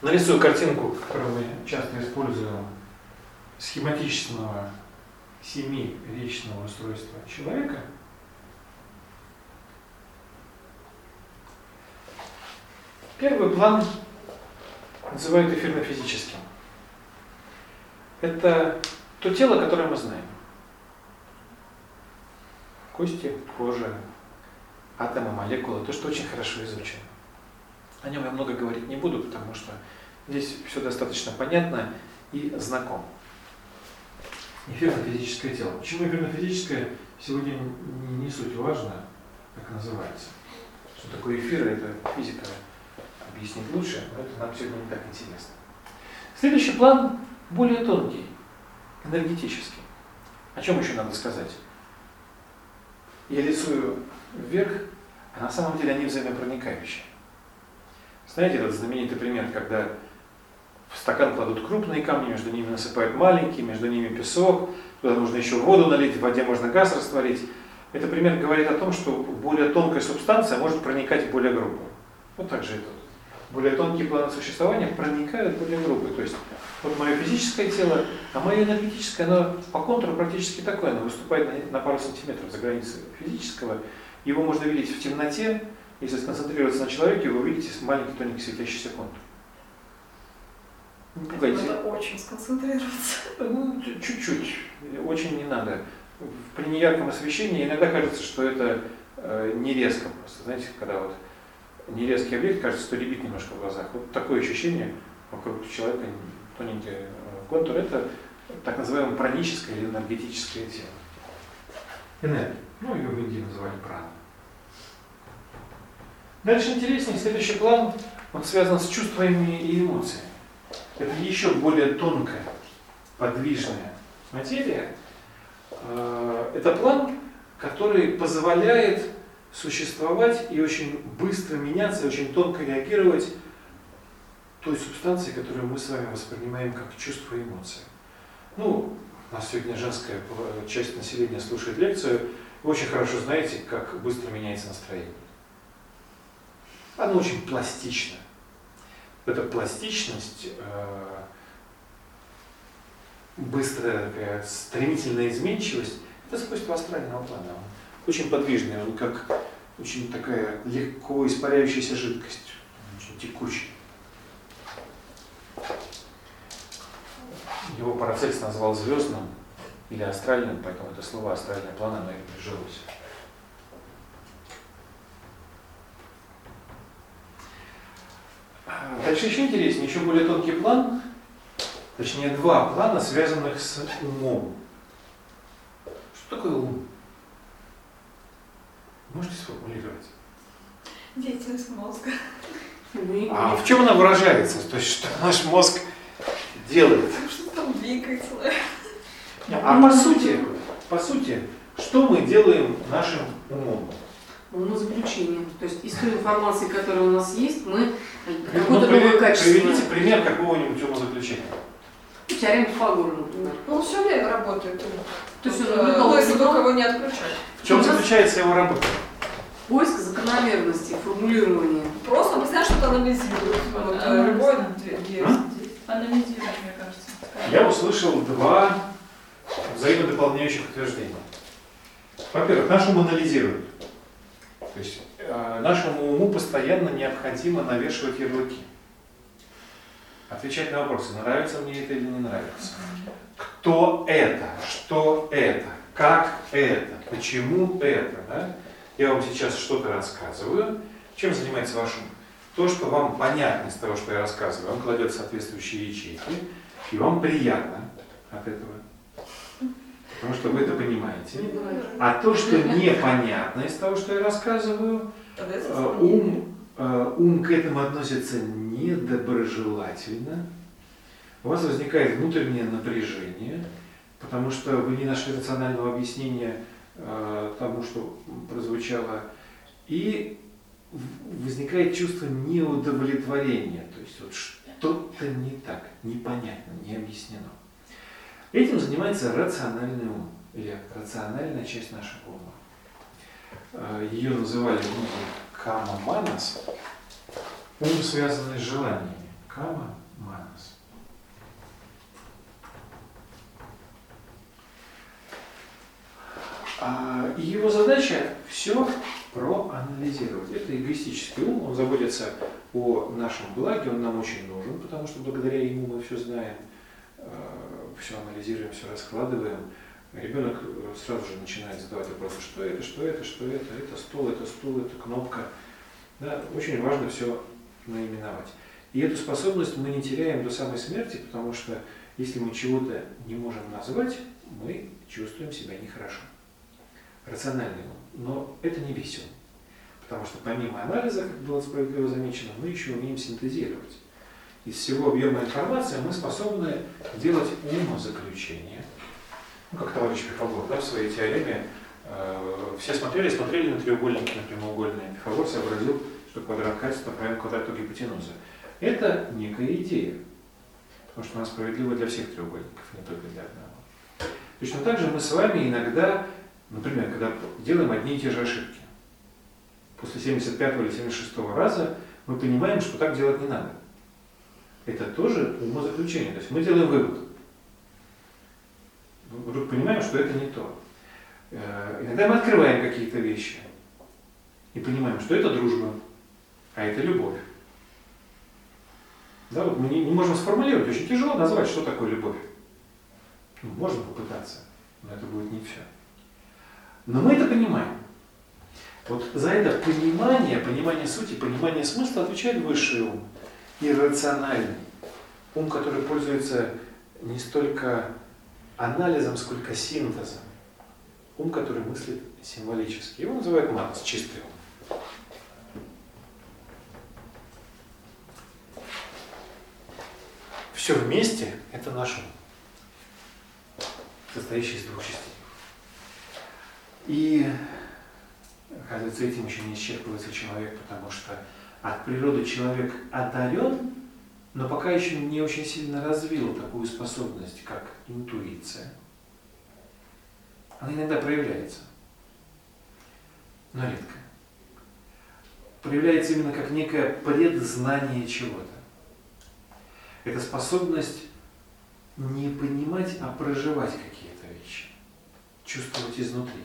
[SPEAKER 1] Нарисую картинку, которую мы часто используем, схематического семи речного устройства человека. Первый план называют эфирно-физическим. Это то тело, которое мы знаем. Кости, кожа, атомы, молекулы, то, что очень хорошо изучено. О нем я много говорить не буду, потому что здесь все достаточно понятно и знакомо. Эфирно-физическое тело. Почему эфирно-физическое сегодня не, суть важно, как называется. Что такое эфир, это физика объяснить лучше, но это нам сегодня не так интересно. Следующий план более тонкий, энергетический. О чем еще надо сказать? Я рисую вверх, а на самом деле они взаимопроникающие. Знаете этот знаменитый пример, когда в стакан кладут крупные камни, между ними насыпают маленькие, между ними песок, туда нужно еще воду налить, в воде можно газ растворить. Этот пример говорит о том, что более тонкая субстанция может проникать в более грубую. Вот так же и тут. Более тонкие планы существования проникают в более грубые. То есть вот мое физическое тело, а мое энергетическое, оно по контуру практически такое, оно выступает на, на пару сантиметров за границей физического. Его можно видеть в темноте, если сконцентрироваться на человеке, вы увидите маленький тоненький светящийся контур. Не пугайте.
[SPEAKER 4] Надо очень сконцентрироваться.
[SPEAKER 1] Ну, чуть-чуть. Очень не надо. При неярком освещении иногда кажется, что это э, не резко просто. Знаете, когда вот нерезкий объект, кажется, что ребит немножко в глазах. Вот такое ощущение вокруг человека, тоненький э, контур, это так называемое праническое или энергетическое тело. Энергия. Ну, ее в Индии называли прана. Дальше интереснее, следующий план, он связан с чувствами и эмоциями. Это еще более тонкая, подвижная материя. Э, это план, который позволяет существовать и очень быстро меняться, очень тонко реагировать той субстанции, которую мы с вами воспринимаем как чувство и эмоции. Ну, у нас сегодня женская часть населения слушает лекцию. Вы очень хорошо знаете, как быстро меняется настроение. Оно очень пластично. Эта пластичность, э, быстрая такая стремительная изменчивость, это свойство астрального плана. Он очень подвижный, он как очень такая легко испаряющаяся жидкость, очень текучая. Его Парацельс назвал звездным или астральным, поэтому это слово астральное план, оно и прижилось. Дальше еще интереснее, еще более тонкий план, точнее два плана, связанных с умом. Что такое ум? Можете сформулировать?
[SPEAKER 4] Деятельность мозга.
[SPEAKER 1] А в чем она выражается? То есть что наш мозг делает?
[SPEAKER 4] Что там двигается.
[SPEAKER 1] А по сути, по сути, что мы делаем нашим умом?
[SPEAKER 3] Умозаключение. То есть из той информации, которая у нас есть, мы
[SPEAKER 1] Ну,
[SPEAKER 3] какое-то новое качество.
[SPEAKER 1] приведите пример какого-нибудь умозаключения.
[SPEAKER 3] Теорема Пифагора, например.
[SPEAKER 4] Ну, он все время работает.
[SPEAKER 3] То есть он
[SPEAKER 4] э,
[SPEAKER 3] наблюдал
[SPEAKER 4] Ну, если только его не отключать.
[SPEAKER 1] В чем заключается его работа?
[SPEAKER 3] Поиск закономерности, формулирование.
[SPEAKER 4] Просто он постоянно что-то анализирует. Вот,
[SPEAKER 2] А,
[SPEAKER 4] э,
[SPEAKER 1] Я услышал два взаимодополняющих утверждения. Во-первых, наш ум. То есть э, нашему уму постоянно необходимо навешивать ярлыки. Отвечать на вопросы, нравится мне это или не нравится. Кто это? Что это? Как это? Почему это? Да? Я вам сейчас что-то рассказываю. Чем занимается ваш ум? То, что вам понятно из того, что я рассказываю, он кладет соответствующие ячейки, и вам приятно от этого. Потому что вы это понимаете. А то, что непонятно из того, что я рассказываю,
[SPEAKER 4] это
[SPEAKER 1] э, ум, э, ум к этому относится недоброжелательно. У вас возникает внутреннее напряжение, потому что вы не нашли рационального объяснения э, тому, что прозвучало. И возникает чувство неудовлетворения. То есть вот что-то не так, непонятно, не объяснено. Этим занимается рациональный ум, или рациональная часть нашего ума. Э, Ее называли в кама манас, ум, связанный с желаниями. Кама Манас. А, и его задача все проанализировать. Это эгоистический ум, он заботится о нашем благе, он нам очень нужен, потому что благодаря ему мы все знаем, все анализируем, все раскладываем. Ребенок сразу же начинает задавать вопросы, что это, что это, что это, это стол, это стул, это кнопка. Да, очень важно все наименовать. И эту способность мы не теряем до самой смерти, потому что если мы чего-то не можем назвать, мы чувствуем себя нехорошо. Рациональный ум. Но это не весело. Потому что помимо анализа, как было справедливо замечено, мы еще умеем синтезировать. Из всего объема информации мы способны делать умозаключение. Ну, как товарищ Пифагор да, в своей теореме. Э, все смотрели, смотрели на треугольники, на прямоугольные. Пифагор сообразил, что квадрат качества равен квадрату гипотенузы. Это некая идея. Потому что она справедлива для всех треугольников, не только для одного. Точно так же мы с вами иногда, например, когда делаем одни и те же ошибки, после 75 или 76 раза мы понимаем, что так делать не надо. Это тоже умозаключение. То есть мы делаем вывод. Вдруг понимаем, что это не то. Э, иногда мы открываем какие-то вещи и понимаем, что это дружба, а это любовь. Да, вот мы не, не можем сформулировать, очень тяжело назвать, что такое любовь. Ну, можно попытаться, но это будет не все. Но мы это понимаем. Вот за это понимание, понимание сути, понимание смысла отвечает высший ум, иррациональный. Ум, который пользуется не столько анализом, сколько синтезом. Ум, который мыслит символически. Его называют манас, чистый ум. Все вместе – это наш ум, состоящий из двух частей. И, оказывается, этим еще не исчерпывается человек, потому что от природы человек одарен, но пока еще не очень сильно развил такую способность, как интуиция. Она иногда проявляется, но редко. Проявляется именно как некое предзнание чего-то. Это способность не понимать, а проживать какие-то вещи, чувствовать изнутри.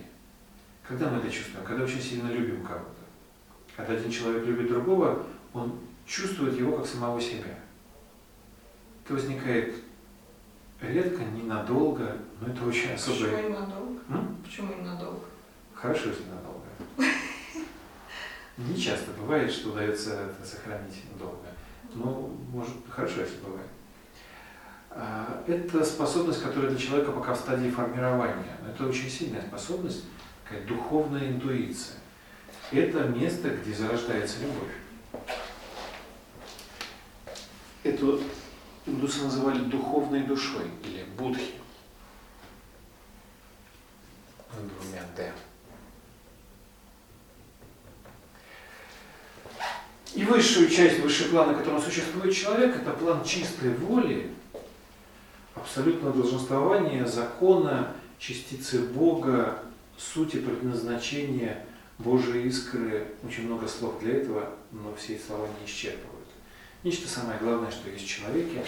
[SPEAKER 1] Когда мы это чувствуем? Когда очень сильно любим кого-то. Когда один человек любит другого, он чувствует его как самого себя. Это возникает редко, ненадолго, но это очень особое.
[SPEAKER 4] Почему ненадолго?
[SPEAKER 1] М?
[SPEAKER 4] Почему ненадолго?
[SPEAKER 1] Хорошо, если надолго. Не часто бывает, что удается это сохранить долго. Но может хорошо, если бывает. А, это способность, которая для человека пока в стадии формирования. Это очень сильная способность, такая духовная интуиция. Это место, где зарождается любовь. Эту индусы называли духовной душой или будхи. Двумя «д». И высшую часть, высший план, на котором существует человек, это план чистой воли, абсолютного долженствования, закона, частицы Бога, сути предназначения Божьей искры. Очень много слов для этого, но все слова не исчерпывают. Нечто самое главное, что есть в человеке,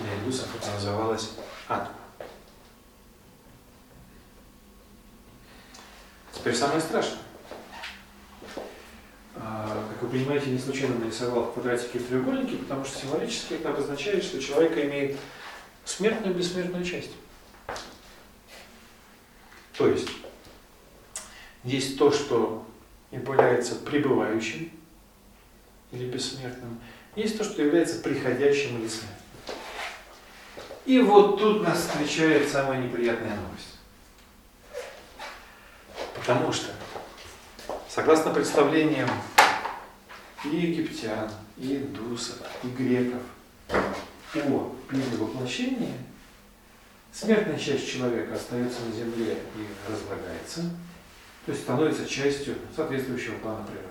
[SPEAKER 1] для индусов это называлось атма. Теперь самое страшное. А, как вы понимаете, не случайно нарисовал в квадратике и треугольники, потому что символически это обозначает, что человек имеет смертную и бессмертную часть. То есть, есть то, что является пребывающим или бессмертным, есть то, что является приходящим или смертным. И вот тут нас встречает самая неприятная новость. Потому что Согласно представлениям и египтян, и индусов, и греков о перевоплощении, смертная часть человека остается на земле и разлагается, то есть становится частью соответствующего плана природы.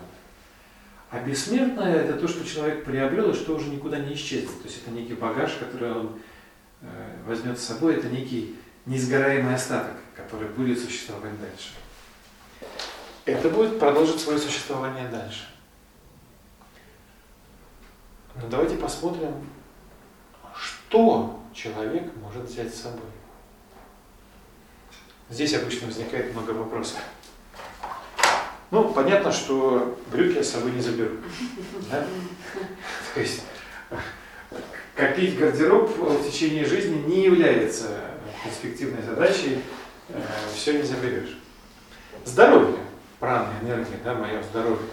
[SPEAKER 1] А бессмертное – это то, что человек приобрел и что уже никуда не исчезнет. То есть это некий багаж, который он э, возьмет с собой, это некий несгораемый остаток, который будет существовать дальше это будет продолжить свое существование дальше. Но давайте посмотрим что человек может взять с собой. Здесь обычно возникает много вопросов. Ну, понятно, что брюки я с собой не заберу. То есть копить гардероб в течение жизни не является перспективной задачей, э, все не заберешь. Здоровье, прана, энергия, да, мое здоровье.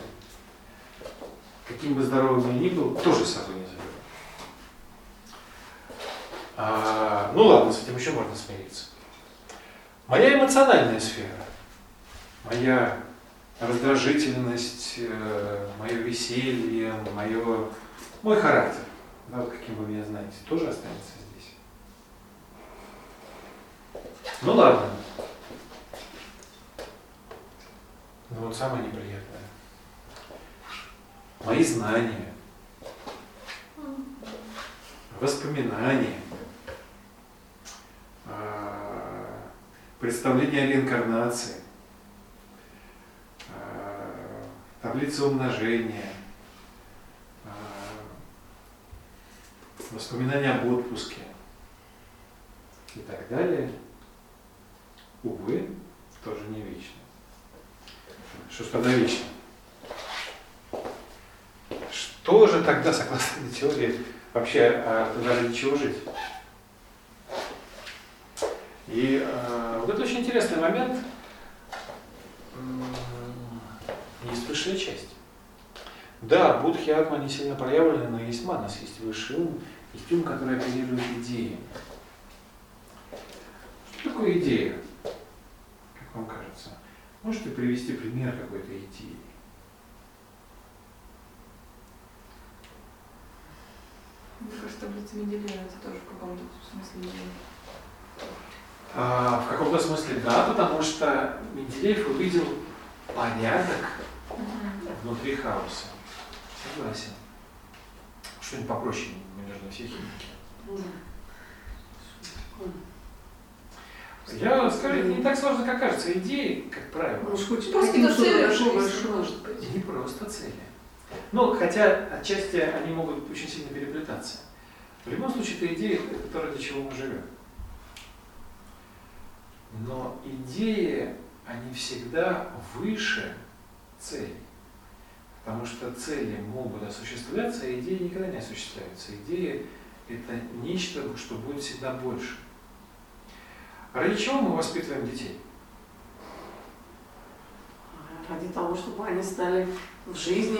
[SPEAKER 1] Каким бы здоровым я ни был, тоже с собой не заберу. А, ну ладно, с этим еще можно смириться. Моя эмоциональная сфера, моя раздражительность, э, мое веселье, мое, мой характер, да, вот каким вы меня знаете, тоже останется здесь. Ну ладно. Ну вот самое неприятное. Мои знания, воспоминания, а, представление о реинкарнации, а, таблица умножения, а, воспоминания об отпуске и так далее, увы, тоже не вечно. Что ж тогда вечно? Что же тогда, согласно этой теории, вообще а, ради чего жить? И э, вот это очень интересный момент. Есть высшая часть. Да, будхи атма не сильно проявлены, но есть манас, есть высший ум, есть ум, который оперирует идеей. Что такое идея? Как вам кажется? Можете привести пример какой-то идеи?
[SPEAKER 2] Мне кажется, таблица Менделеева это тоже в каком-то смысле идея.
[SPEAKER 1] А, в каком-то смысле да, потому что Менделеев увидел порядок внутри хаоса. Согласен. Что-нибудь попроще, мне нужны все химики. Я скажу, не так сложно, как кажется. Идеи, как правило,
[SPEAKER 3] Ну, хоть
[SPEAKER 4] Просто до цели может быть.
[SPEAKER 1] не просто цели. Ну, хотя отчасти они могут очень сильно переплетаться. В любом случае, это идеи, это то, ради чего мы живем. Но идеи, они всегда выше целей. Потому что цели могут осуществляться, а идеи никогда не осуществляются. Идеи – это нечто, что будет всегда больше. Ради чего мы воспитываем детей?
[SPEAKER 3] Ради того, чтобы они стали в жизни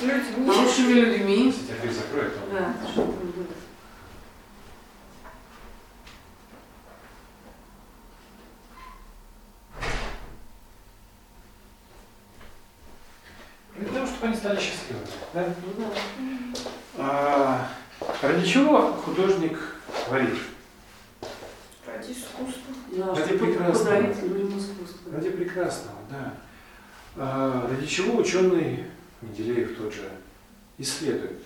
[SPEAKER 4] Люди
[SPEAKER 3] хорошими людьми.
[SPEAKER 1] Кстати, дверь закроет. а?
[SPEAKER 3] Да, чтобы были.
[SPEAKER 1] Для того, чтобы они стали счастливыми. Да?
[SPEAKER 3] Ну да.
[SPEAKER 1] А, ради чего художник творит?
[SPEAKER 4] ради искусства.
[SPEAKER 3] Да,
[SPEAKER 1] Ради прекрасного. Ради прекрасного, да. А, ради чего ученый Менделеев тот же исследует?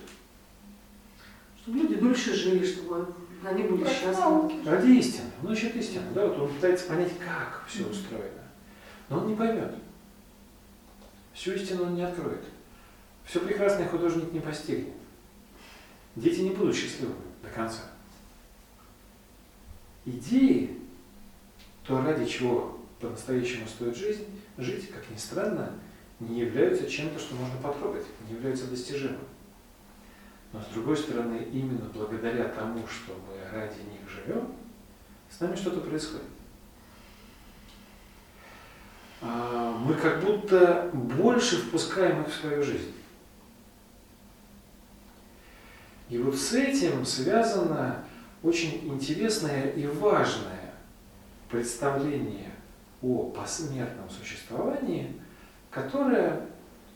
[SPEAKER 3] Чтобы люди дольше жили, чтобы они были
[SPEAKER 4] Ради
[SPEAKER 3] счастливы.
[SPEAKER 4] науки.
[SPEAKER 1] Ради истины. Он ищет истину. Да? Вот он пытается понять, как все устроено. Но он не поймет. Всю истину он не откроет. Все прекрасное художник не постигнет. Дети не будут счастливыми до конца. Идеи, то ради чего по-настоящему стоит жизнь, жить, как ни странно, не являются чем-то, что можно потрогать, не являются достижимым. Но с другой стороны, именно благодаря тому, что мы ради них живем, с нами что-то происходит. А, Мы как будто больше впускаем их в свою жизнь. И вот с этим связано очень интересное и важное представление о посмертном существовании, которое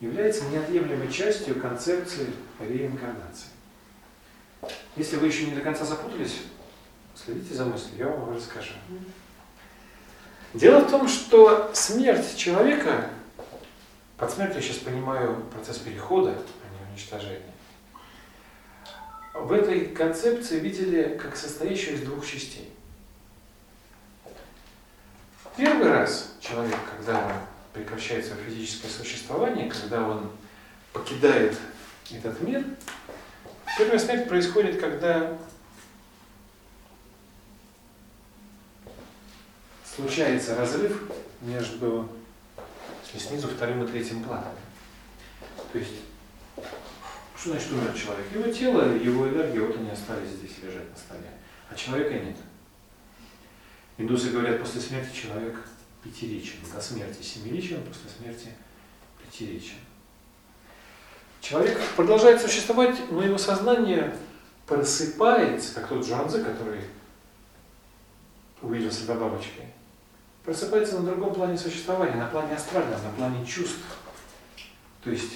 [SPEAKER 1] является неотъемлемой частью концепции реинкарнации. Если вы еще не до конца запутались, следите за мыслью, я вам расскажу. Дело в том, что смерть человека, под смертью я сейчас понимаю процесс перехода, а не уничтожения, в этой концепции видели как состоящую из двух частей. Первый раз человек, когда прекращает свое физическое существование, когда он покидает этот мир, первая смерть происходит, когда случается разрыв между снизу вторым и третьим планом. То есть что значит умер человек? Его тело, его энергия, вот они остались здесь лежать на столе, а человека нет. Индусы говорят, после смерти человек пятиричен, до смерти семиричен, после смерти пятиричен. Человек продолжает существовать, но его сознание просыпается, как тот Джанзе, который увидел себя бабочкой, просыпается на другом плане существования, на плане астральном, на плане чувств. То есть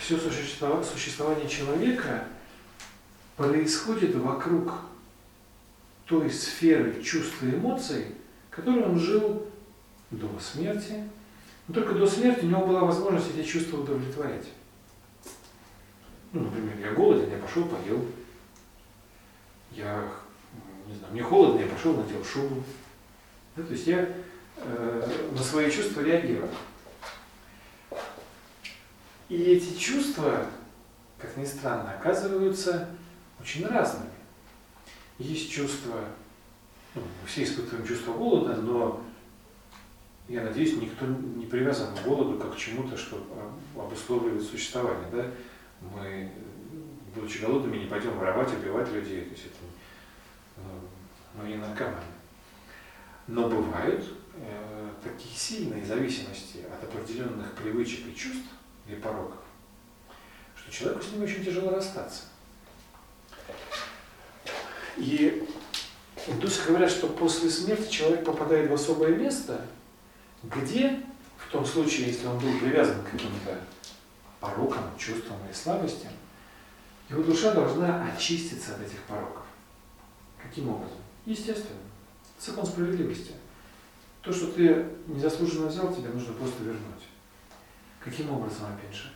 [SPEAKER 1] все существование человека происходит вокруг той сферы чувств и эмоций, которой он жил до смерти. Но только до смерти у него была возможность эти чувства удовлетворять. Ну, например, я голоден, я пошел поел. Я, не знаю, мне холодно, я пошел надел шубу. Да, то есть я э, на свои чувства реагирую. И эти чувства, как ни странно, оказываются очень разными. Есть чувство, ну, мы все испытываем чувство голода, но я надеюсь, никто не привязан к голоду как к чему-то, что обусловливает существование. Да? Мы, будучи голодными, не пойдем воровать, убивать людей. То есть это, ну, мы не наркоманы. Но бывают э, такие сильные зависимости от определенных привычек и чувств или пороков, что человеку с ними очень тяжело расстаться. И индусы говорят, что после смерти человек попадает в особое место, где, в том случае, если он был привязан к каким-то порокам, чувствам и слабостям, его душа должна очиститься от этих пороков. Каким образом? Естественно, закон справедливости. То, что ты незаслуженно взял, тебе нужно просто вернуть. Каким образом, опять же?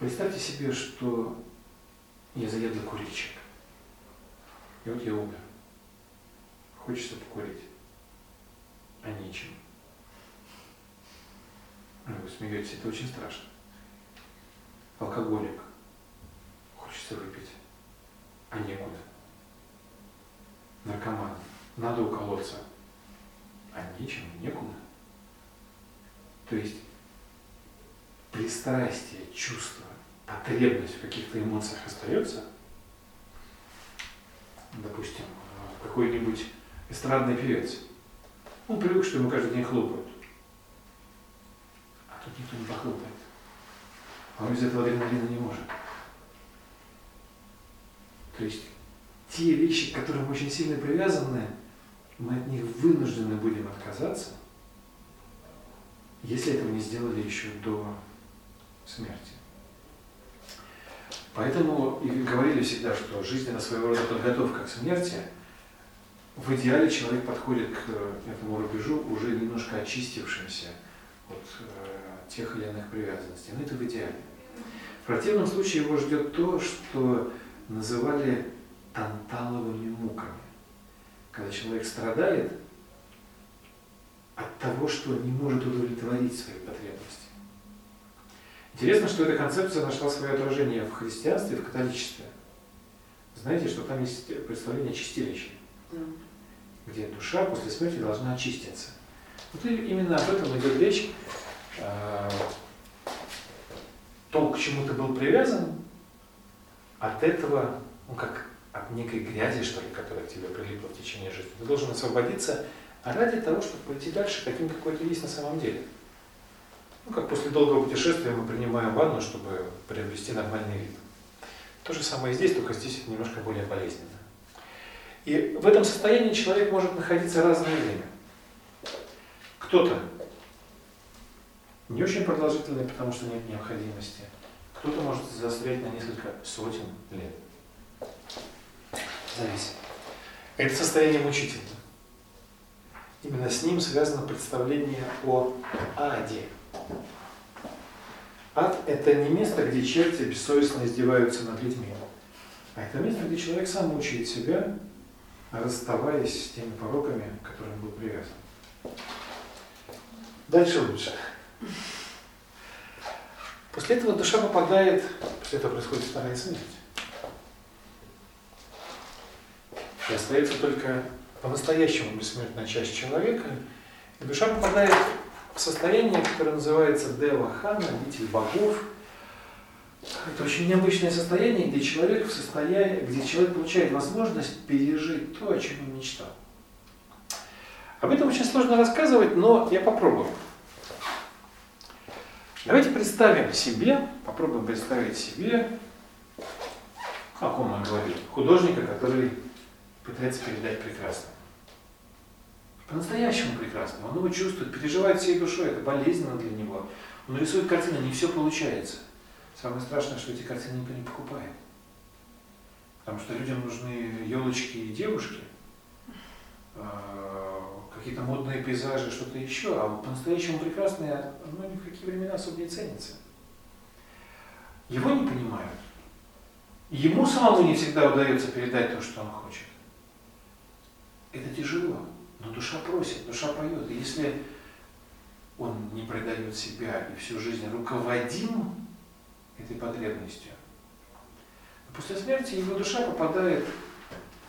[SPEAKER 1] Представьте себе, что я заеду курильщик. И вот я умер. Хочется покурить. А нечем. Ну, вы смеетесь, это очень страшно. Алкоголик. Хочется выпить. А некуда. Наркоман. Надо уколоться. А нечем, некуда. То есть пристрастие, чувство, потребность в каких-то эмоциях остается, допустим, какой-нибудь эстрадный певец, он привык, что ему каждый день хлопают. А тут никто не похлопает. А он из этого адреналина не может. То есть те вещи, к которым очень сильно привязаны, мы от них вынуждены будем отказаться, если этого не сделали еще до смерти. Поэтому и говорили всегда, что жизнь это своего рода подготовка к смерти. В идеале человек подходит к этому рубежу уже немножко очистившимся от э, тех или иных привязанностей. Но это в идеале. В противном случае его ждет то, что называли танталовыми муками. Когда человек страдает, от того, что не может удовлетворить свои потребности. Интересно, что эта концепция нашла свое отражение в христианстве и в католичестве. Знаете, что там есть представление чистилища, да. где душа после смерти должна очиститься. Вот именно об этом идет речь. А, то, к чему ты был привязан, от этого, ну как от некой грязи, что ли, которая к тебе прилипла в течение жизни. Ты должен освободиться а ради того, чтобы пойти дальше таким, какой ты есть на самом деле. Ну, как после долгого путешествия мы принимаем ванну, чтобы приобрести нормальный вид. То же самое и здесь, только здесь немножко более болезненно. И в этом состоянии человек может находиться разное время. Кто-то не очень продолжительный, потому что нет необходимости. Кто-то может застрять на несколько сотен лет. Зависит. Это состояние мучительно. Именно с ним связано представление о аде. Ад – это не место, где черти бессовестно издеваются над людьми, а это место, где человек сам мучает себя, расставаясь с теми пороками, к которым был привязан. Дальше лучше. После этого душа попадает, после этого происходит вторая смерть. И остается только по-настоящему бессмертная часть человека, и душа попадает в состояние, которое называется Дева Хана, обитель богов. Это очень необычное состояние, где человек в состоянии, где человек получает возможность пережить то, о чем он мечтал. Об этом очень сложно рассказывать, но я попробую. Давайте представим себе, попробуем представить себе, о ком мы говорили, художника, который пытается передать прекрасное. По-настоящему прекрасно. Он его чувствует, переживает всей душой, это болезненно для него. Он рисует картины, не все получается. Самое страшное, что эти картины никто не покупает. Потому что людям нужны елочки и девушки, а, какие-то модные пейзажи, что-то еще, а вот по-настоящему прекрасное, оно ни в какие времена особо не ценится. Его не понимают. Ему самому не всегда удается передать то, что он хочет. Это тяжело, но душа просит, душа поет. И если он не предает себя и всю жизнь руководим этой потребностью, после смерти его душа попадает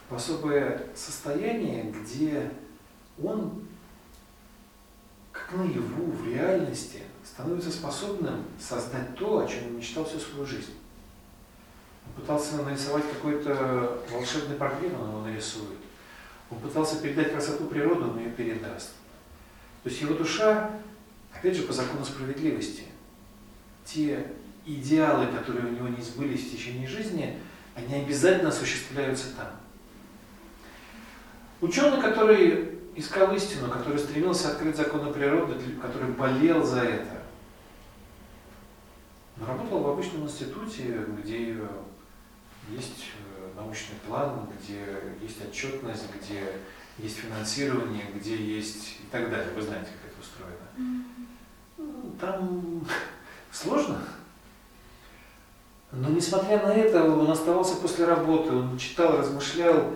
[SPEAKER 1] в особое состояние, где он, как наяву, в реальности, становится способным создать то, о чем он мечтал всю свою жизнь. Он пытался нарисовать какой-то волшебный портрет, он его нарисует. Он пытался передать красоту природы, он ее передаст. То есть его душа, опять же, по закону справедливости, те идеалы, которые у него не сбылись в течение жизни, они обязательно осуществляются там. Ученый, который искал истину, который стремился открыть законы природы, который болел за это, но работал в обычном институте, где есть э, научный план, где есть отчетность, где есть финансирование, где есть и так далее. Вы знаете, как это устроено. Ну, там сложно. Но несмотря на это, он оставался после работы, он читал, размышлял,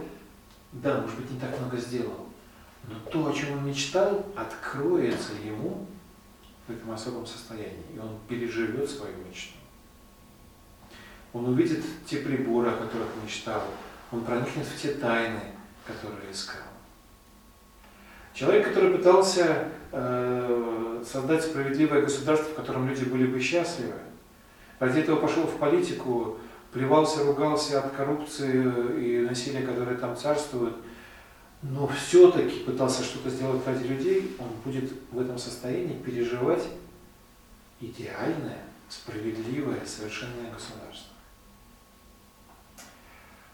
[SPEAKER 1] да, может быть, не так много сделал. Но то, о чем он мечтал, откроется ему в этом особом состоянии, и он переживет свою мечту. Он увидит те приборы, о которых мечтал, он проникнет в те тайны, которые искал. Человек, который пытался э, создать справедливое государство, в котором люди были бы счастливы, ради этого пошел в политику, плевался, ругался от коррупции и насилия, которые там царствуют, но все-таки пытался что-то сделать ради людей, он будет в этом состоянии переживать идеальное, справедливое, совершенное государство.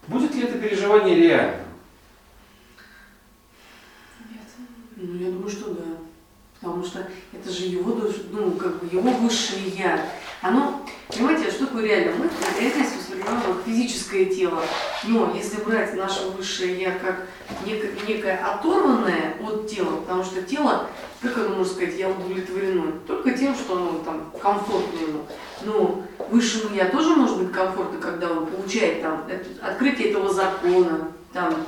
[SPEAKER 1] Будет ли это переживание реальным?
[SPEAKER 3] Нет. Ну, я думаю, что да. Потому что это же его душ, ну, как бы его высшее я. Оно, понимаете, что такое реально? Мы реальность воспринимаем как физическое тело. Но если брать наше высшее я как некое, некое оторванное от тела, потому что тело, как оно может сказать, я удовлетворено только тем, что оно там комфортно ему. Но высшему я тоже может быть комфортно, когда он получает там открытие этого закона, там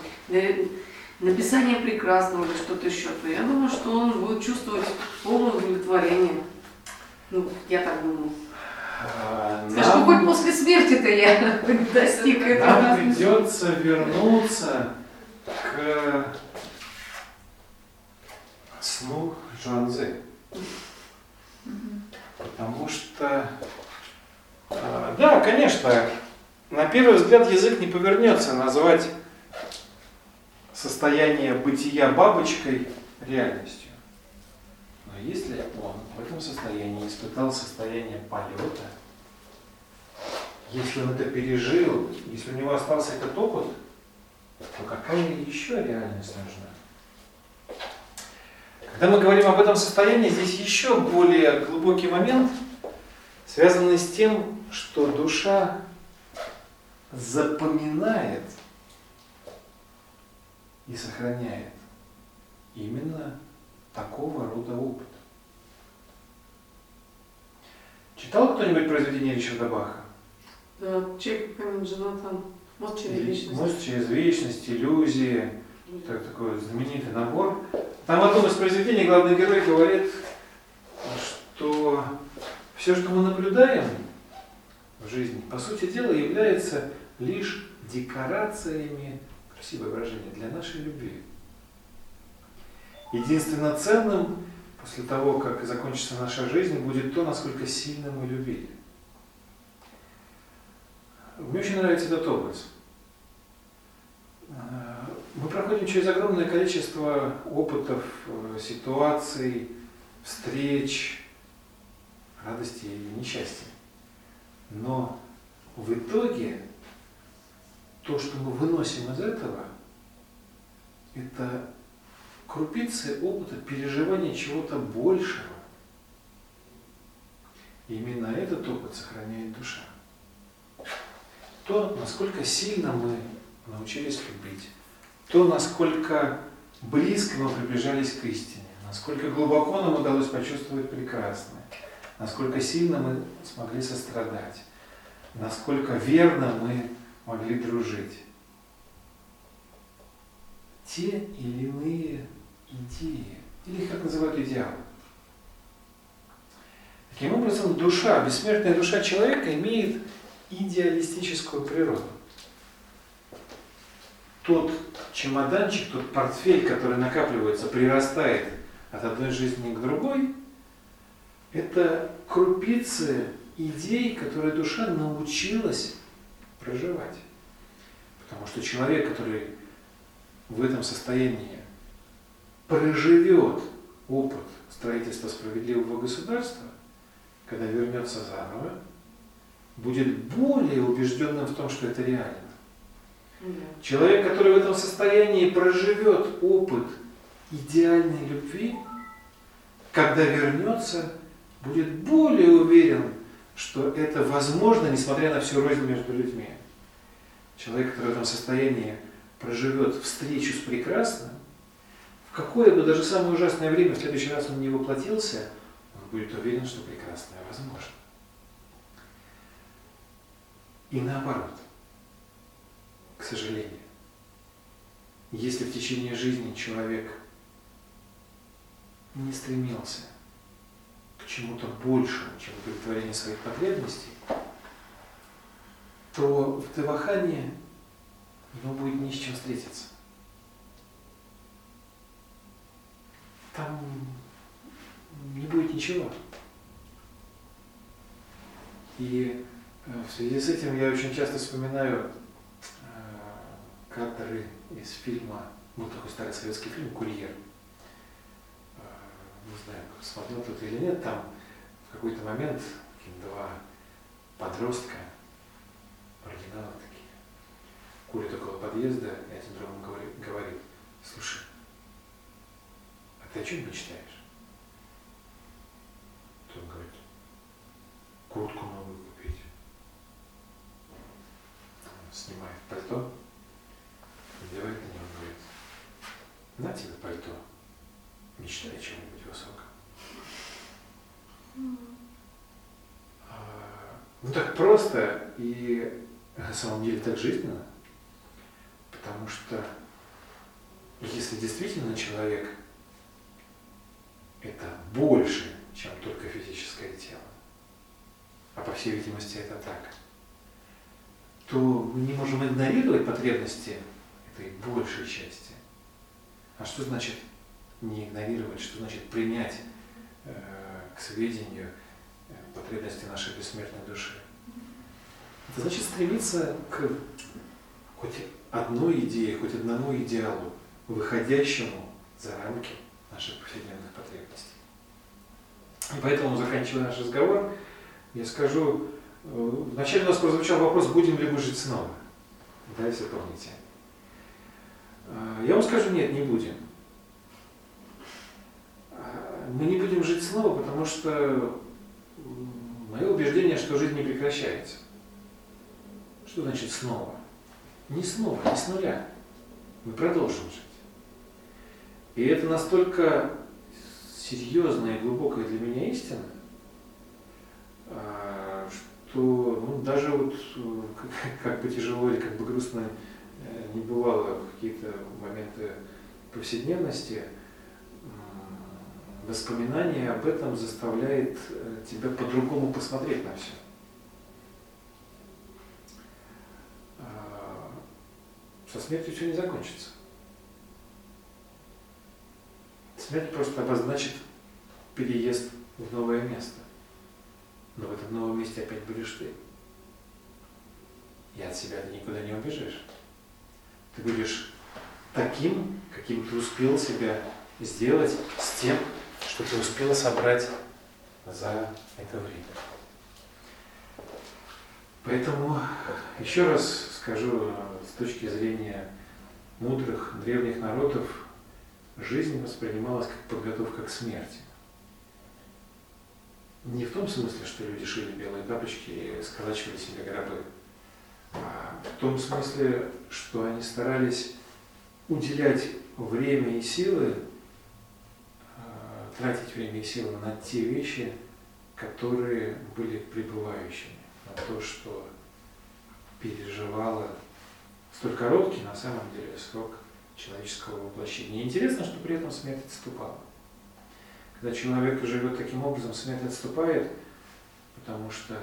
[SPEAKER 3] написание прекрасного или что-то еще, то я думаю, что он будет чувствовать полное удовлетворение. Ну, я так думаю. А, Скажи, ну хоть после смерти-то я достиг этого.
[SPEAKER 1] Нам придется вернуться к сну Джуанзы. Потому что, а, да, конечно, на первый взгляд язык не повернется назвать состояние бытия бабочкой реальностью. Но если он в этом состоянии испытал состояние полета, если он это пережил, если у него остался этот опыт, то какая еще реальность нужна? Когда мы говорим об этом состоянии, здесь еще более глубокий момент, связанный с тем, что душа запоминает и сохраняет именно такого рода опыт. Читал кто-нибудь произведение Ричарда Баха?
[SPEAKER 3] Да, Чек Джонатан. Мост через вечность.
[SPEAKER 1] Мост через вечность, иллюзии. Так, такой знаменитый набор. Там в одном из произведений главный герой говорит, что все, что мы наблюдаем в жизни, по сути дела, является лишь декорациями красивое выражение, для нашей любви. единственно ценным после того, как закончится наша жизнь, будет то, насколько сильно мы любили. Мне очень нравится этот образ. Э, мы проходим через огромное количество опытов, э, ситуаций, встреч, радости и несчастья. Но в итоге то, что мы выносим из этого, это крупицы опыта переживания чего-то большего. И именно этот опыт сохраняет душа. То, насколько сильно мы научились любить, то, насколько близко мы приближались к истине, насколько глубоко нам удалось почувствовать прекрасное, насколько сильно мы смогли сострадать, насколько верно мы могли дружить. Те или иные идеи, или их как называют идеалы. Таким образом, душа, бессмертная душа человека имеет идеалистическую природу. Тот чемоданчик, тот портфель, который накапливается, прирастает от одной жизни к другой, это крупицы идей, которые душа научилась проживать. Потому что человек, который в этом состоянии проживет опыт строительства справедливого государства, когда вернется заново, будет более убежденным в том, что это реально. Человек, который в этом состоянии проживет опыт идеальной любви, когда вернется, будет более уверен, что это возможно, несмотря на всю рознь между людьми. Человек, который в этом состоянии проживет встречу с прекрасным, в какое бы даже самое ужасное время в следующий раз он не воплотился, он будет уверен, что прекрасное возможно. И наоборот, к сожалению, если в течение жизни человек не стремился чему-то большему, чем удовлетворение своих потребностей, то в Девахане ему будет не с чем встретиться. Там не будет ничего. И э, в связи с этим я очень часто вспоминаю э, кадры из фильма, был такой старый советский фильм «Курьер» не знаю, смотрел кто-то или нет, там в какой-то момент два подростка, оригиналы такие, курят около подъезда, и один другому говорит, говорит, слушай, а ты о чем мечтаешь? То он говорит, куртку новую купить. Он снимает пальто, надевает на него, говорит, на тебе пальто, мечтай о чем-нибудь высоком. А, ну так просто и на самом деле так жизненно, потому что если действительно человек это больше, чем только физическое тело, а по всей видимости это так, то мы не можем игнорировать потребности этой большей части. А что значит не игнорировать, что значит принять э, к сведению э, потребности нашей бессмертной души. Это значит стремиться к хоть одной идее, хоть одному идеалу, выходящему за рамки наших повседневных потребностей. И поэтому, заканчивая наш разговор, я скажу, э, вначале у нас прозвучал вопрос, будем ли мы жить снова. Да, если помните. Я вам скажу, нет, не будем мы не будем жить снова, потому что мое убеждение, что жизнь не прекращается. Что значит снова? Не снова, не с нуля. Мы продолжим жить. И это настолько серьезная и глубокая для меня истина, а, что ну, даже вот как бы тяжело или как бы грустно э, не бывало какие-то моменты повседневности, воспоминание об этом заставляет э, тебя по-другому посмотреть на все. А, со смертью все не закончится. Смерть просто обозначит переезд в новое место. Но в этом новом месте опять будешь ты. И от себя ты никуда не убежишь. Ты будешь таким, каким ты успел себя сделать с тем, что ты успел собрать за это время. Поэтому еще раз скажу, с точки зрения мудрых древних народов, жизнь воспринималась как подготовка к смерти. Не в том смысле, что люди шили белые тапочки и сколачивали себе гробы, а в том смысле, что они старались уделять время и силы, э, тратить время и силы на те вещи, которые были пребывающими, на то, что переживало столь короткий, на самом деле, срок человеческого воплощения. И интересно, что при этом смерть отступала. Когда человек живет таким образом, смерть отступает, потому что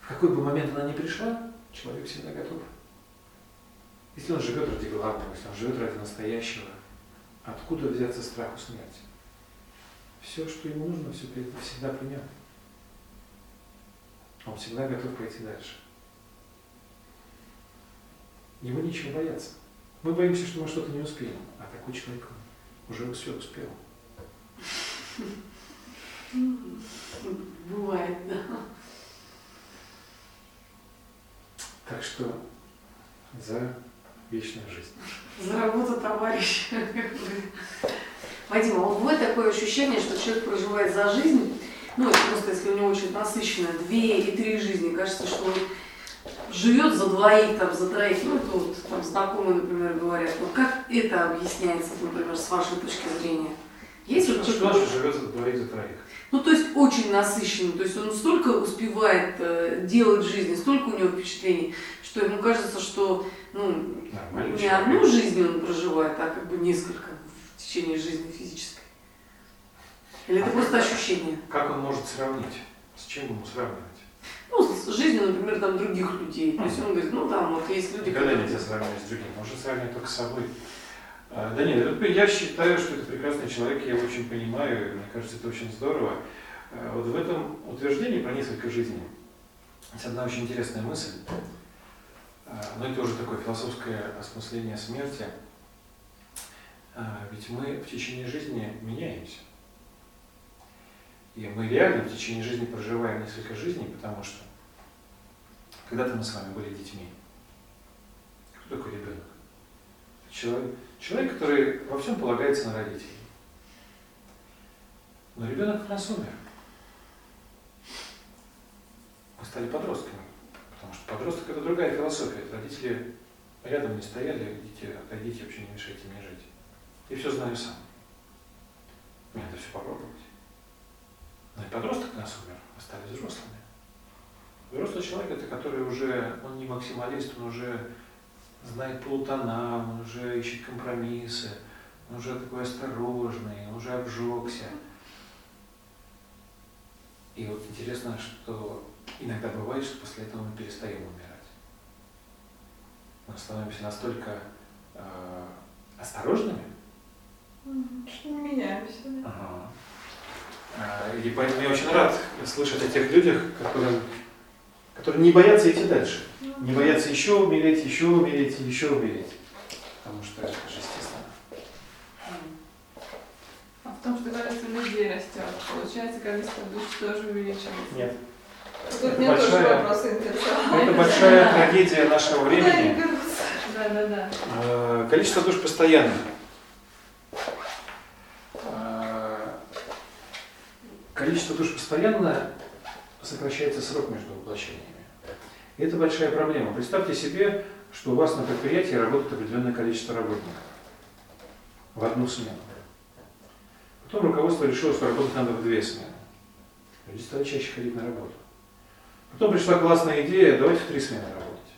[SPEAKER 1] в какой бы момент она ни пришла, человек всегда готов. Если он живет ради главного, если он живет ради настоящего, откуда взяться страху смерти? Все, что ему нужно, все всегда примет. Он всегда готов пойти дальше. Ему нечего бояться. Мы боимся, что мы что-то не успеем, а такой человек уже все успел.
[SPEAKER 3] Бывает, да.
[SPEAKER 1] Так что за вечную жизнь.
[SPEAKER 3] За работу товарища. Вадим, а вот бывает такое ощущение, что человек проживает за жизнь, ну, это просто если у него очень насыщенно, две и три жизни, кажется, что он живет за двоих, там, за троих, ну, это вот там знакомые, например, говорят. Вот как это объясняется, например, с вашей точки зрения? Есть
[SPEAKER 1] Что
[SPEAKER 3] вот
[SPEAKER 1] что значит живет за двоих, за троих?
[SPEAKER 3] Ну, то есть очень насыщенный, то есть он столько успевает э, делать в жизни, столько у него впечатлений, что ему кажется, что ну,
[SPEAKER 1] Нормальный
[SPEAKER 3] не
[SPEAKER 1] человек.
[SPEAKER 3] одну жизнь он проживает, а как бы несколько в течение жизни физической. Или это
[SPEAKER 1] А
[SPEAKER 3] просто
[SPEAKER 1] как-
[SPEAKER 3] ощущение?
[SPEAKER 1] Как он может сравнить? С чем ему сравнивать?
[SPEAKER 3] Ну, с жизнью, например, там других людей. То есть он говорит, ну там вот есть люди,
[SPEAKER 1] Никогда
[SPEAKER 3] которые-
[SPEAKER 1] нельзя сравнивать с другим, можно сравнивать только с собой. А, Да нет, это- я считаю, что это прекрасный человек, я его очень понимаю, и мне кажется, это очень здорово. А, Вот в этом утверждении про несколько жизней есть одна очень интересная мысль, но это уже такое философское осмысление смерти. А, Ведь мы в течение жизни меняемся. И мы реально в течение жизни проживаем несколько жизней, потому что когда-то мы с вами были детьми. Кто такой ребенок? Человек, человек, который во всем полагается на родителей. Но ребенок в нас умер. Мы стали подростками. Потому что подросток это другая философия. Родители рядом не стояли, идите, отойдите, вообще не мешайте мне жить. И все знаю сам. Мне надо все попробовать. Но и подросток нас умер, мы стали взрослыми. Взрослый человек это который уже, он не максималист, он уже знает полутона, он уже ищет компромиссы, он уже такой осторожный, он уже обжегся. И вот интересно, что иногда бывает, что после этого мы перестаем умирать. Мы становимся настолько э, осторожными,
[SPEAKER 4] меняемся. да.
[SPEAKER 1] Ага. А, И поэтому я очень рад слышать о тех людях, которые, которые не боятся идти дальше. Не боятся еще умереть, еще умереть, еще умереть. Потому что это же естественно.
[SPEAKER 2] А в том, что количество людей растет, получается, количество душ тоже увеличивается.
[SPEAKER 1] Нет.
[SPEAKER 4] Тут
[SPEAKER 1] Это большая-. Это большая трагедия нашего времени.
[SPEAKER 2] Да, да, да.
[SPEAKER 1] Э, Количество душ постоянно. Э, Количество душ постоянно сокращается срок между воплощениями. И это большая проблема. Представьте себе, что у вас на предприятии работает определенное количество работников в одну смену. Потом руководство решило, что работать надо в две смены. Люди стали чаще ходить на работу. Потом пришла классная идея, давайте в три смены работать.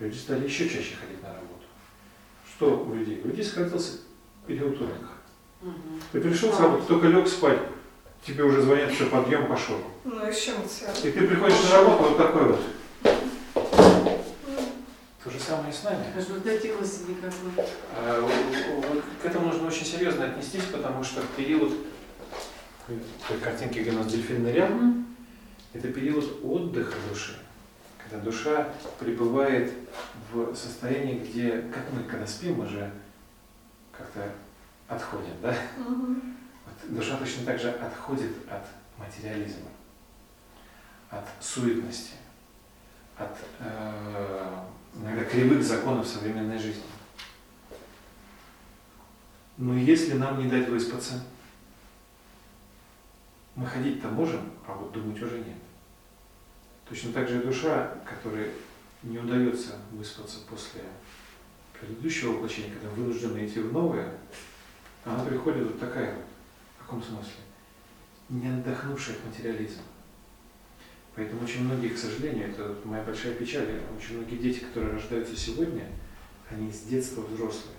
[SPEAKER 1] Люди стали еще чаще ходить на работу. Что у людей? У людей сократился период отдыха.
[SPEAKER 3] Мгм.
[SPEAKER 1] Ты пришел с работы, только лег спать, тебе уже звонят, что подъем пошел.
[SPEAKER 4] Ну и с чем?
[SPEAKER 1] И ты приходишь на работу вот такой вот. То же самое и с нами.
[SPEAKER 3] Возвратилась никак бы.
[SPEAKER 1] А, у- у- вот К этому нужно очень серьезно отнестись, потому что в период той картинки, где у нас дельфин нырял, это период отдыха души, когда душа пребывает в состоянии, где, как мы когда спим, мы же как-то отходим, да?
[SPEAKER 4] Мгм.
[SPEAKER 1] Вот душа точно так же отходит от материализма, от суетности, от э, иногда кривых законов современной жизни. Но если нам не дать выспаться, мы ходить-то можем, а вот думать уже нет. Точно так же и душа, которой не удается выспаться после предыдущего воплощения, когда вынуждена идти в новое, она приходит вот такая вот. В каком смысле? Не отдохнувшая от материализма. Поэтому очень многие, к сожалению, это моя большая печаль, очень многие дети, которые рождаются сегодня, они с детства взрослые.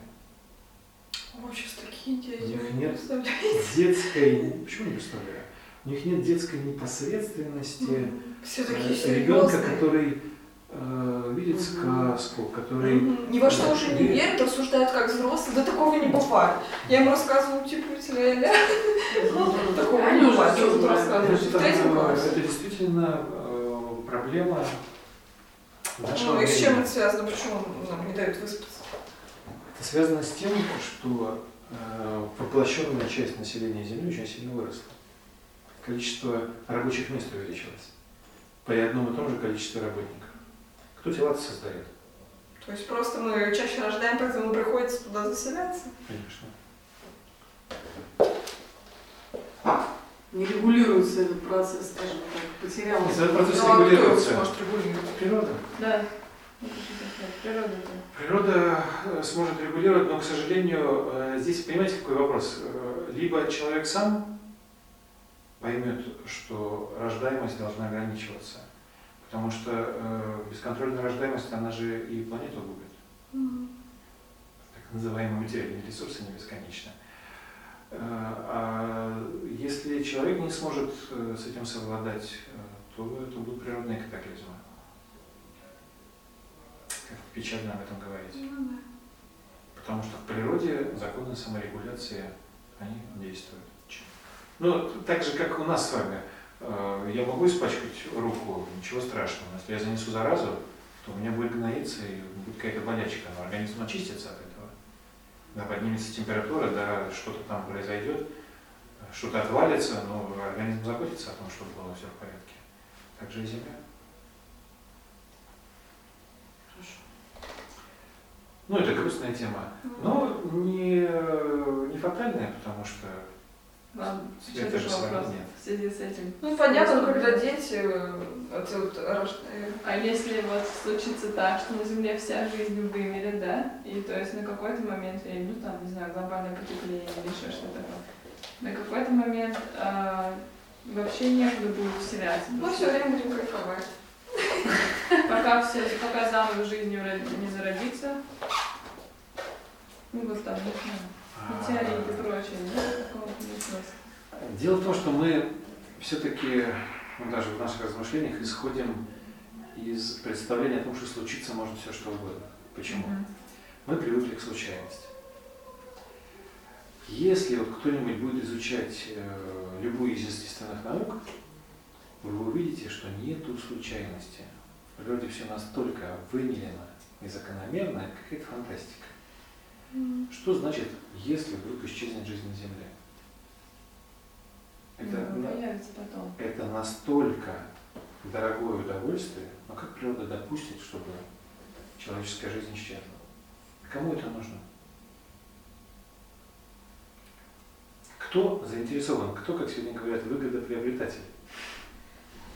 [SPEAKER 4] О, сейчас такие дети.
[SPEAKER 1] У них нет
[SPEAKER 4] представляете?
[SPEAKER 1] Детской, почему не представляю? У них нет детской непосредственности
[SPEAKER 4] Все
[SPEAKER 1] э,
[SPEAKER 4] такие
[SPEAKER 1] ребенка, который э, видит
[SPEAKER 3] Мгм.
[SPEAKER 1] сказку, который
[SPEAKER 4] Мгм. Ни во что уже не
[SPEAKER 1] Верит.
[SPEAKER 4] верят, осуждают как взрослые. Да такого не бывает. Я ему рассказываю, типа, ля Ну, такого не бывает. тут
[SPEAKER 1] это, э, это действительно э, проблема нашего
[SPEAKER 4] Ну и с чем это связано? Почему нам не дают выспаться?
[SPEAKER 1] Это связано с тем, что э, воплощенная часть населения Земли очень сильно выросла. Количество рабочих мест увеличилось. При одном и том же количестве работников. Кто тела создает?
[SPEAKER 4] То есть просто мы чаще рождаем, поэтому приходится туда заселяться.
[SPEAKER 1] Конечно.
[SPEAKER 3] Не регулируется этот процесс, скажем так, потерял.
[SPEAKER 1] Этот процесс
[SPEAKER 4] Ну, а кто
[SPEAKER 1] регулируется.
[SPEAKER 4] сможет регулировать?
[SPEAKER 1] Природа.
[SPEAKER 2] Да. Такая Природа это.
[SPEAKER 1] Природа э, сможет регулировать, но, к сожалению, э, здесь, понимаете, какой вопрос? Э, Либо человек сам поймет, что рождаемость должна ограничиваться, потому что э, бесконтрольная рождаемость, она же и планету губит. так называемые материальные ресурсы не бесконечны. Э, А если человек не сможет э, с этим совладать, э, то это будут природные катаклизмы. Как печально об этом говорить.
[SPEAKER 4] Да.
[SPEAKER 1] Потому что в природе законы саморегуляции, они действуют. Ну, так же, как у нас с вами. Э, Я могу испачкать руку, ничего страшного. Если я занесу заразу, то у меня будет гноиться и будет какая-то болячка, но организм очистится от этого. Да, поднимется температура, да, что-то там произойдет, что-то отвалится, но организм заботится о том, чтобы было все в порядке. Так же и Земля.
[SPEAKER 3] Хорошо.
[SPEAKER 1] Ну, это грустная тема. Но не, не фатальная, потому что
[SPEAKER 2] Вам еще
[SPEAKER 1] Света же
[SPEAKER 2] вопрос
[SPEAKER 1] нет.
[SPEAKER 2] в связи с этим.
[SPEAKER 4] Ну, понятно, когда дети, э, это вот рож- э,
[SPEAKER 2] А если вот случится так, что на Земле вся жизнь вымерет, да, и то есть на какой-то момент, я ну там, не знаю, глобальное потепление или еще что-то такое, на какой-то момент а, вообще некуда будет вселяться.
[SPEAKER 4] мы все время будем кайфовать.
[SPEAKER 2] Пока все, пока заново жизнью не зародится, ну вот там, не знаю, метеориты и прочее, нет такого не смысла.
[SPEAKER 1] Дело в том, что мы все-таки, ну, даже в наших размышлениях, исходим из представления о том, что случиться может все что угодно. Почему?
[SPEAKER 2] Мгм.
[SPEAKER 1] Мы привыкли к случайности. Если вот кто-нибудь будет изучать э, любую из естественных наук, вы увидите, что нету случайности. В природе все настолько вымерено и закономерно, это какая-то фантастика. Что значит, если вдруг исчезнет жизнь на Земле? Это,
[SPEAKER 2] Ну,
[SPEAKER 1] на-
[SPEAKER 2] потом.
[SPEAKER 1] это настолько дорогое удовольствие, но как природа допустит, чтобы человеческая жизнь исчезла? Кому это нужно? Кто заинтересован? Кто, как сегодня говорят, выгодоприобретатель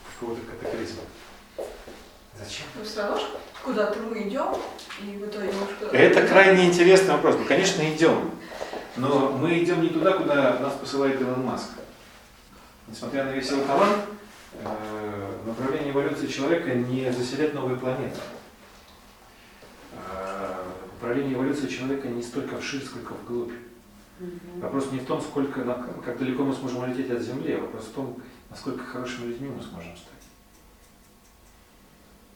[SPEAKER 1] какого-то катаклизма? Зачем?
[SPEAKER 4] Равно ж куда-то мы идем, и в итоге куда-то...
[SPEAKER 1] Это крайне интересный вопрос. Мы, конечно, идем. Но мы идем не туда, куда нас посылает Илон Маск. Несмотря на весь его талант, э, направление эволюции человека не заселять новые планеты. Э, Направление эволюции человека не столько вширь, сколько вглубь. Вопрос не в том, сколько, как далеко мы сможем улететь от Земли, а вопрос в том, насколько хорошими людьми мы сможем стать.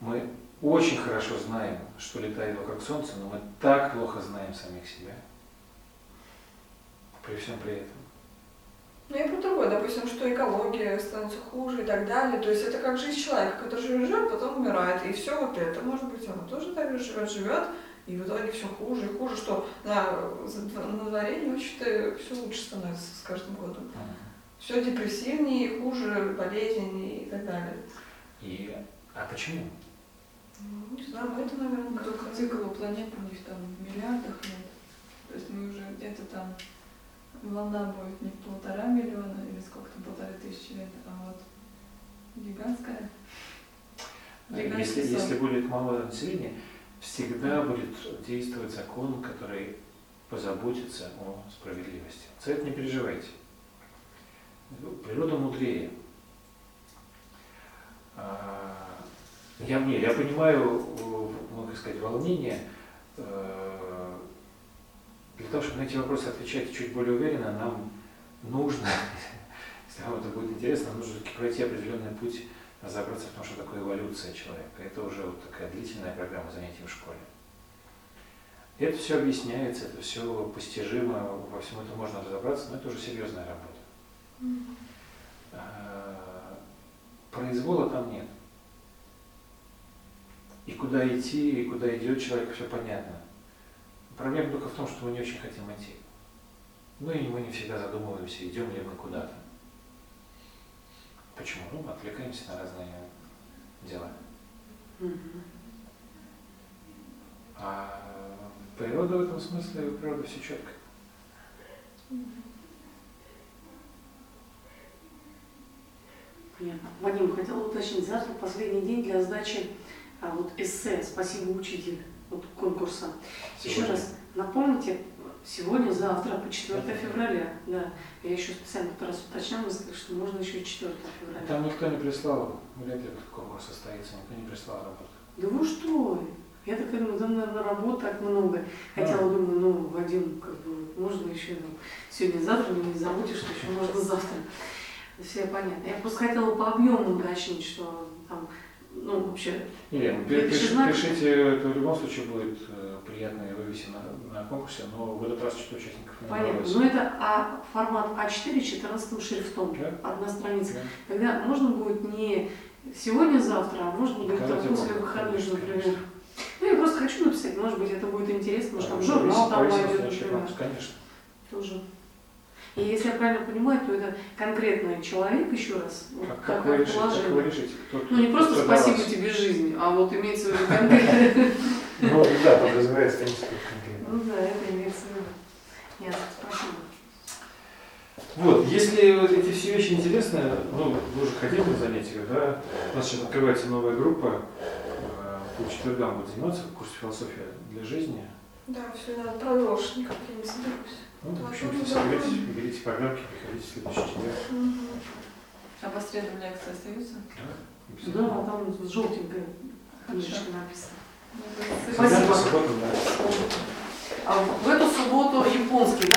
[SPEAKER 1] Мы очень хорошо знаем, что летает вокруг Солнца, но мы так плохо знаем самих себя. При всем при этом.
[SPEAKER 4] Ну, я про другое, допустим, что экология становится хуже и так далее. То есть это как жизнь человека, который живет, живет, потом умирает. И все вот это, может быть, оно тоже так же живет, живет, и в итоге все хуже и хуже, что на, на дворе не очень-то все лучше становится с каждым годом. Все депрессивнее, хуже, болезненнее и так далее.
[SPEAKER 1] И, а почему?
[SPEAKER 4] Ну, не знаю, это, наверное,
[SPEAKER 2] Ну, Только цикл у планет у них там в миллиардах лет. То есть мы уже где-то там волна будет не полтора миллиона или сколько там, полторы тысячи лет, а вот гигантская. Гигантский
[SPEAKER 1] Если,
[SPEAKER 2] сон.
[SPEAKER 1] если будет малое население, всегда будет действовать закон, который позаботится о справедливости. За это не переживайте. Природа мудрее. А, Я, не, я понимаю, э, ну, как сказать, волнение. э, Для того, чтобы на эти вопросы отвечать чуть более уверенно, нам нужно, если вам это будет интересно, нам нужно пройти определенный путь, разобраться в том, что такое эволюция человека. Это уже вот такая длительная программа занятий в школе. Это все объясняется, это все постижимо, во всем этом можно разобраться, но это уже серьезная работа. А, Произвола там нет. И куда идти, и куда идет человек, все понятно. Проблема только в том, что мы не очень хотим идти. Ну и мы не всегда задумываемся, идем ли мы куда-то. Почему? Ну, мы отвлекаемся на разные дела. А природа в этом смысле, природа все четко.
[SPEAKER 3] Понятно. Вадим, хотела уточнить, завтра последний день для сдачи а, вот эссе «Спасибо, учитель» вот, конкурса. Еще
[SPEAKER 1] Сегодня.
[SPEAKER 3] раз напомните, сегодня, завтра, по 4 февраля. Да, я еще специально второй раз уточняла, что можно еще 4 февраля.
[SPEAKER 1] Там никто не прислал, вряд ли этот конкурс состоится, никто не прислал работу.
[SPEAKER 3] Да вы что? Я такая думаю, да, наверное, работы так много. Хотела, думаю, ну, Вадим, как бы, можно еще ну, сегодня-завтра, но не забудьте, что еще можно завтра. Все понятно. Я просто хотела по объему уточнить, что там, ну, вообще,
[SPEAKER 1] Илья, ну,
[SPEAKER 3] Я
[SPEAKER 1] пи-
[SPEAKER 3] пишу
[SPEAKER 1] пиши-
[SPEAKER 3] знак.
[SPEAKER 1] пишите, это в любом случае будет э, приятно и вывесить на, на конкурсе, но в этот раз что участников не
[SPEAKER 3] понятно.
[SPEAKER 1] набралось.
[SPEAKER 3] Но это а, формат А4 14 шрифтом,
[SPEAKER 1] Да.
[SPEAKER 3] одна страница.
[SPEAKER 1] Да.
[SPEAKER 3] Тогда можно будет не сегодня-завтра, а можно будет
[SPEAKER 1] Когда
[SPEAKER 3] там после выходных, например.
[SPEAKER 1] конечно.
[SPEAKER 3] Ну, я просто хочу написать, может быть, это будет интересно, может, там
[SPEAKER 1] А,
[SPEAKER 3] журнал там
[SPEAKER 1] повесить,
[SPEAKER 3] например.
[SPEAKER 1] Конечно.
[SPEAKER 3] Тоже. И если я правильно понимаю, то это конкретный человек, еще раз, вот
[SPEAKER 1] Как, как, вы решите, как вы решите? Кто,
[SPEAKER 3] Ну, не
[SPEAKER 1] кто
[SPEAKER 3] просто спасибо
[SPEAKER 1] вас?
[SPEAKER 3] тебе жизнь, а вот имеется в виду конкретно.
[SPEAKER 1] Ну, да, подразумевается, конечно, конкретно.
[SPEAKER 3] Ну да, это имеется в виду. Ясно, спасибо.
[SPEAKER 1] Вот, если вот эти все вещи интересны, ну, вы уже ходили на занятия, да? У нас сейчас открывается новая группа, э, по четвергам будет заниматься, курс философия для жизни.
[SPEAKER 4] Да, все надо продолжить, никак я не соберусь.
[SPEAKER 1] Ну, в общем, берите программки, приходите в следующий четверг.
[SPEAKER 2] А по средам лекции остаются?
[SPEAKER 1] Да,
[SPEAKER 3] Да, там вот желтенькая книжечка написана.
[SPEAKER 2] Ну,
[SPEAKER 3] Спасибо.
[SPEAKER 1] Субботам, да.
[SPEAKER 3] А в эту субботу японский, да?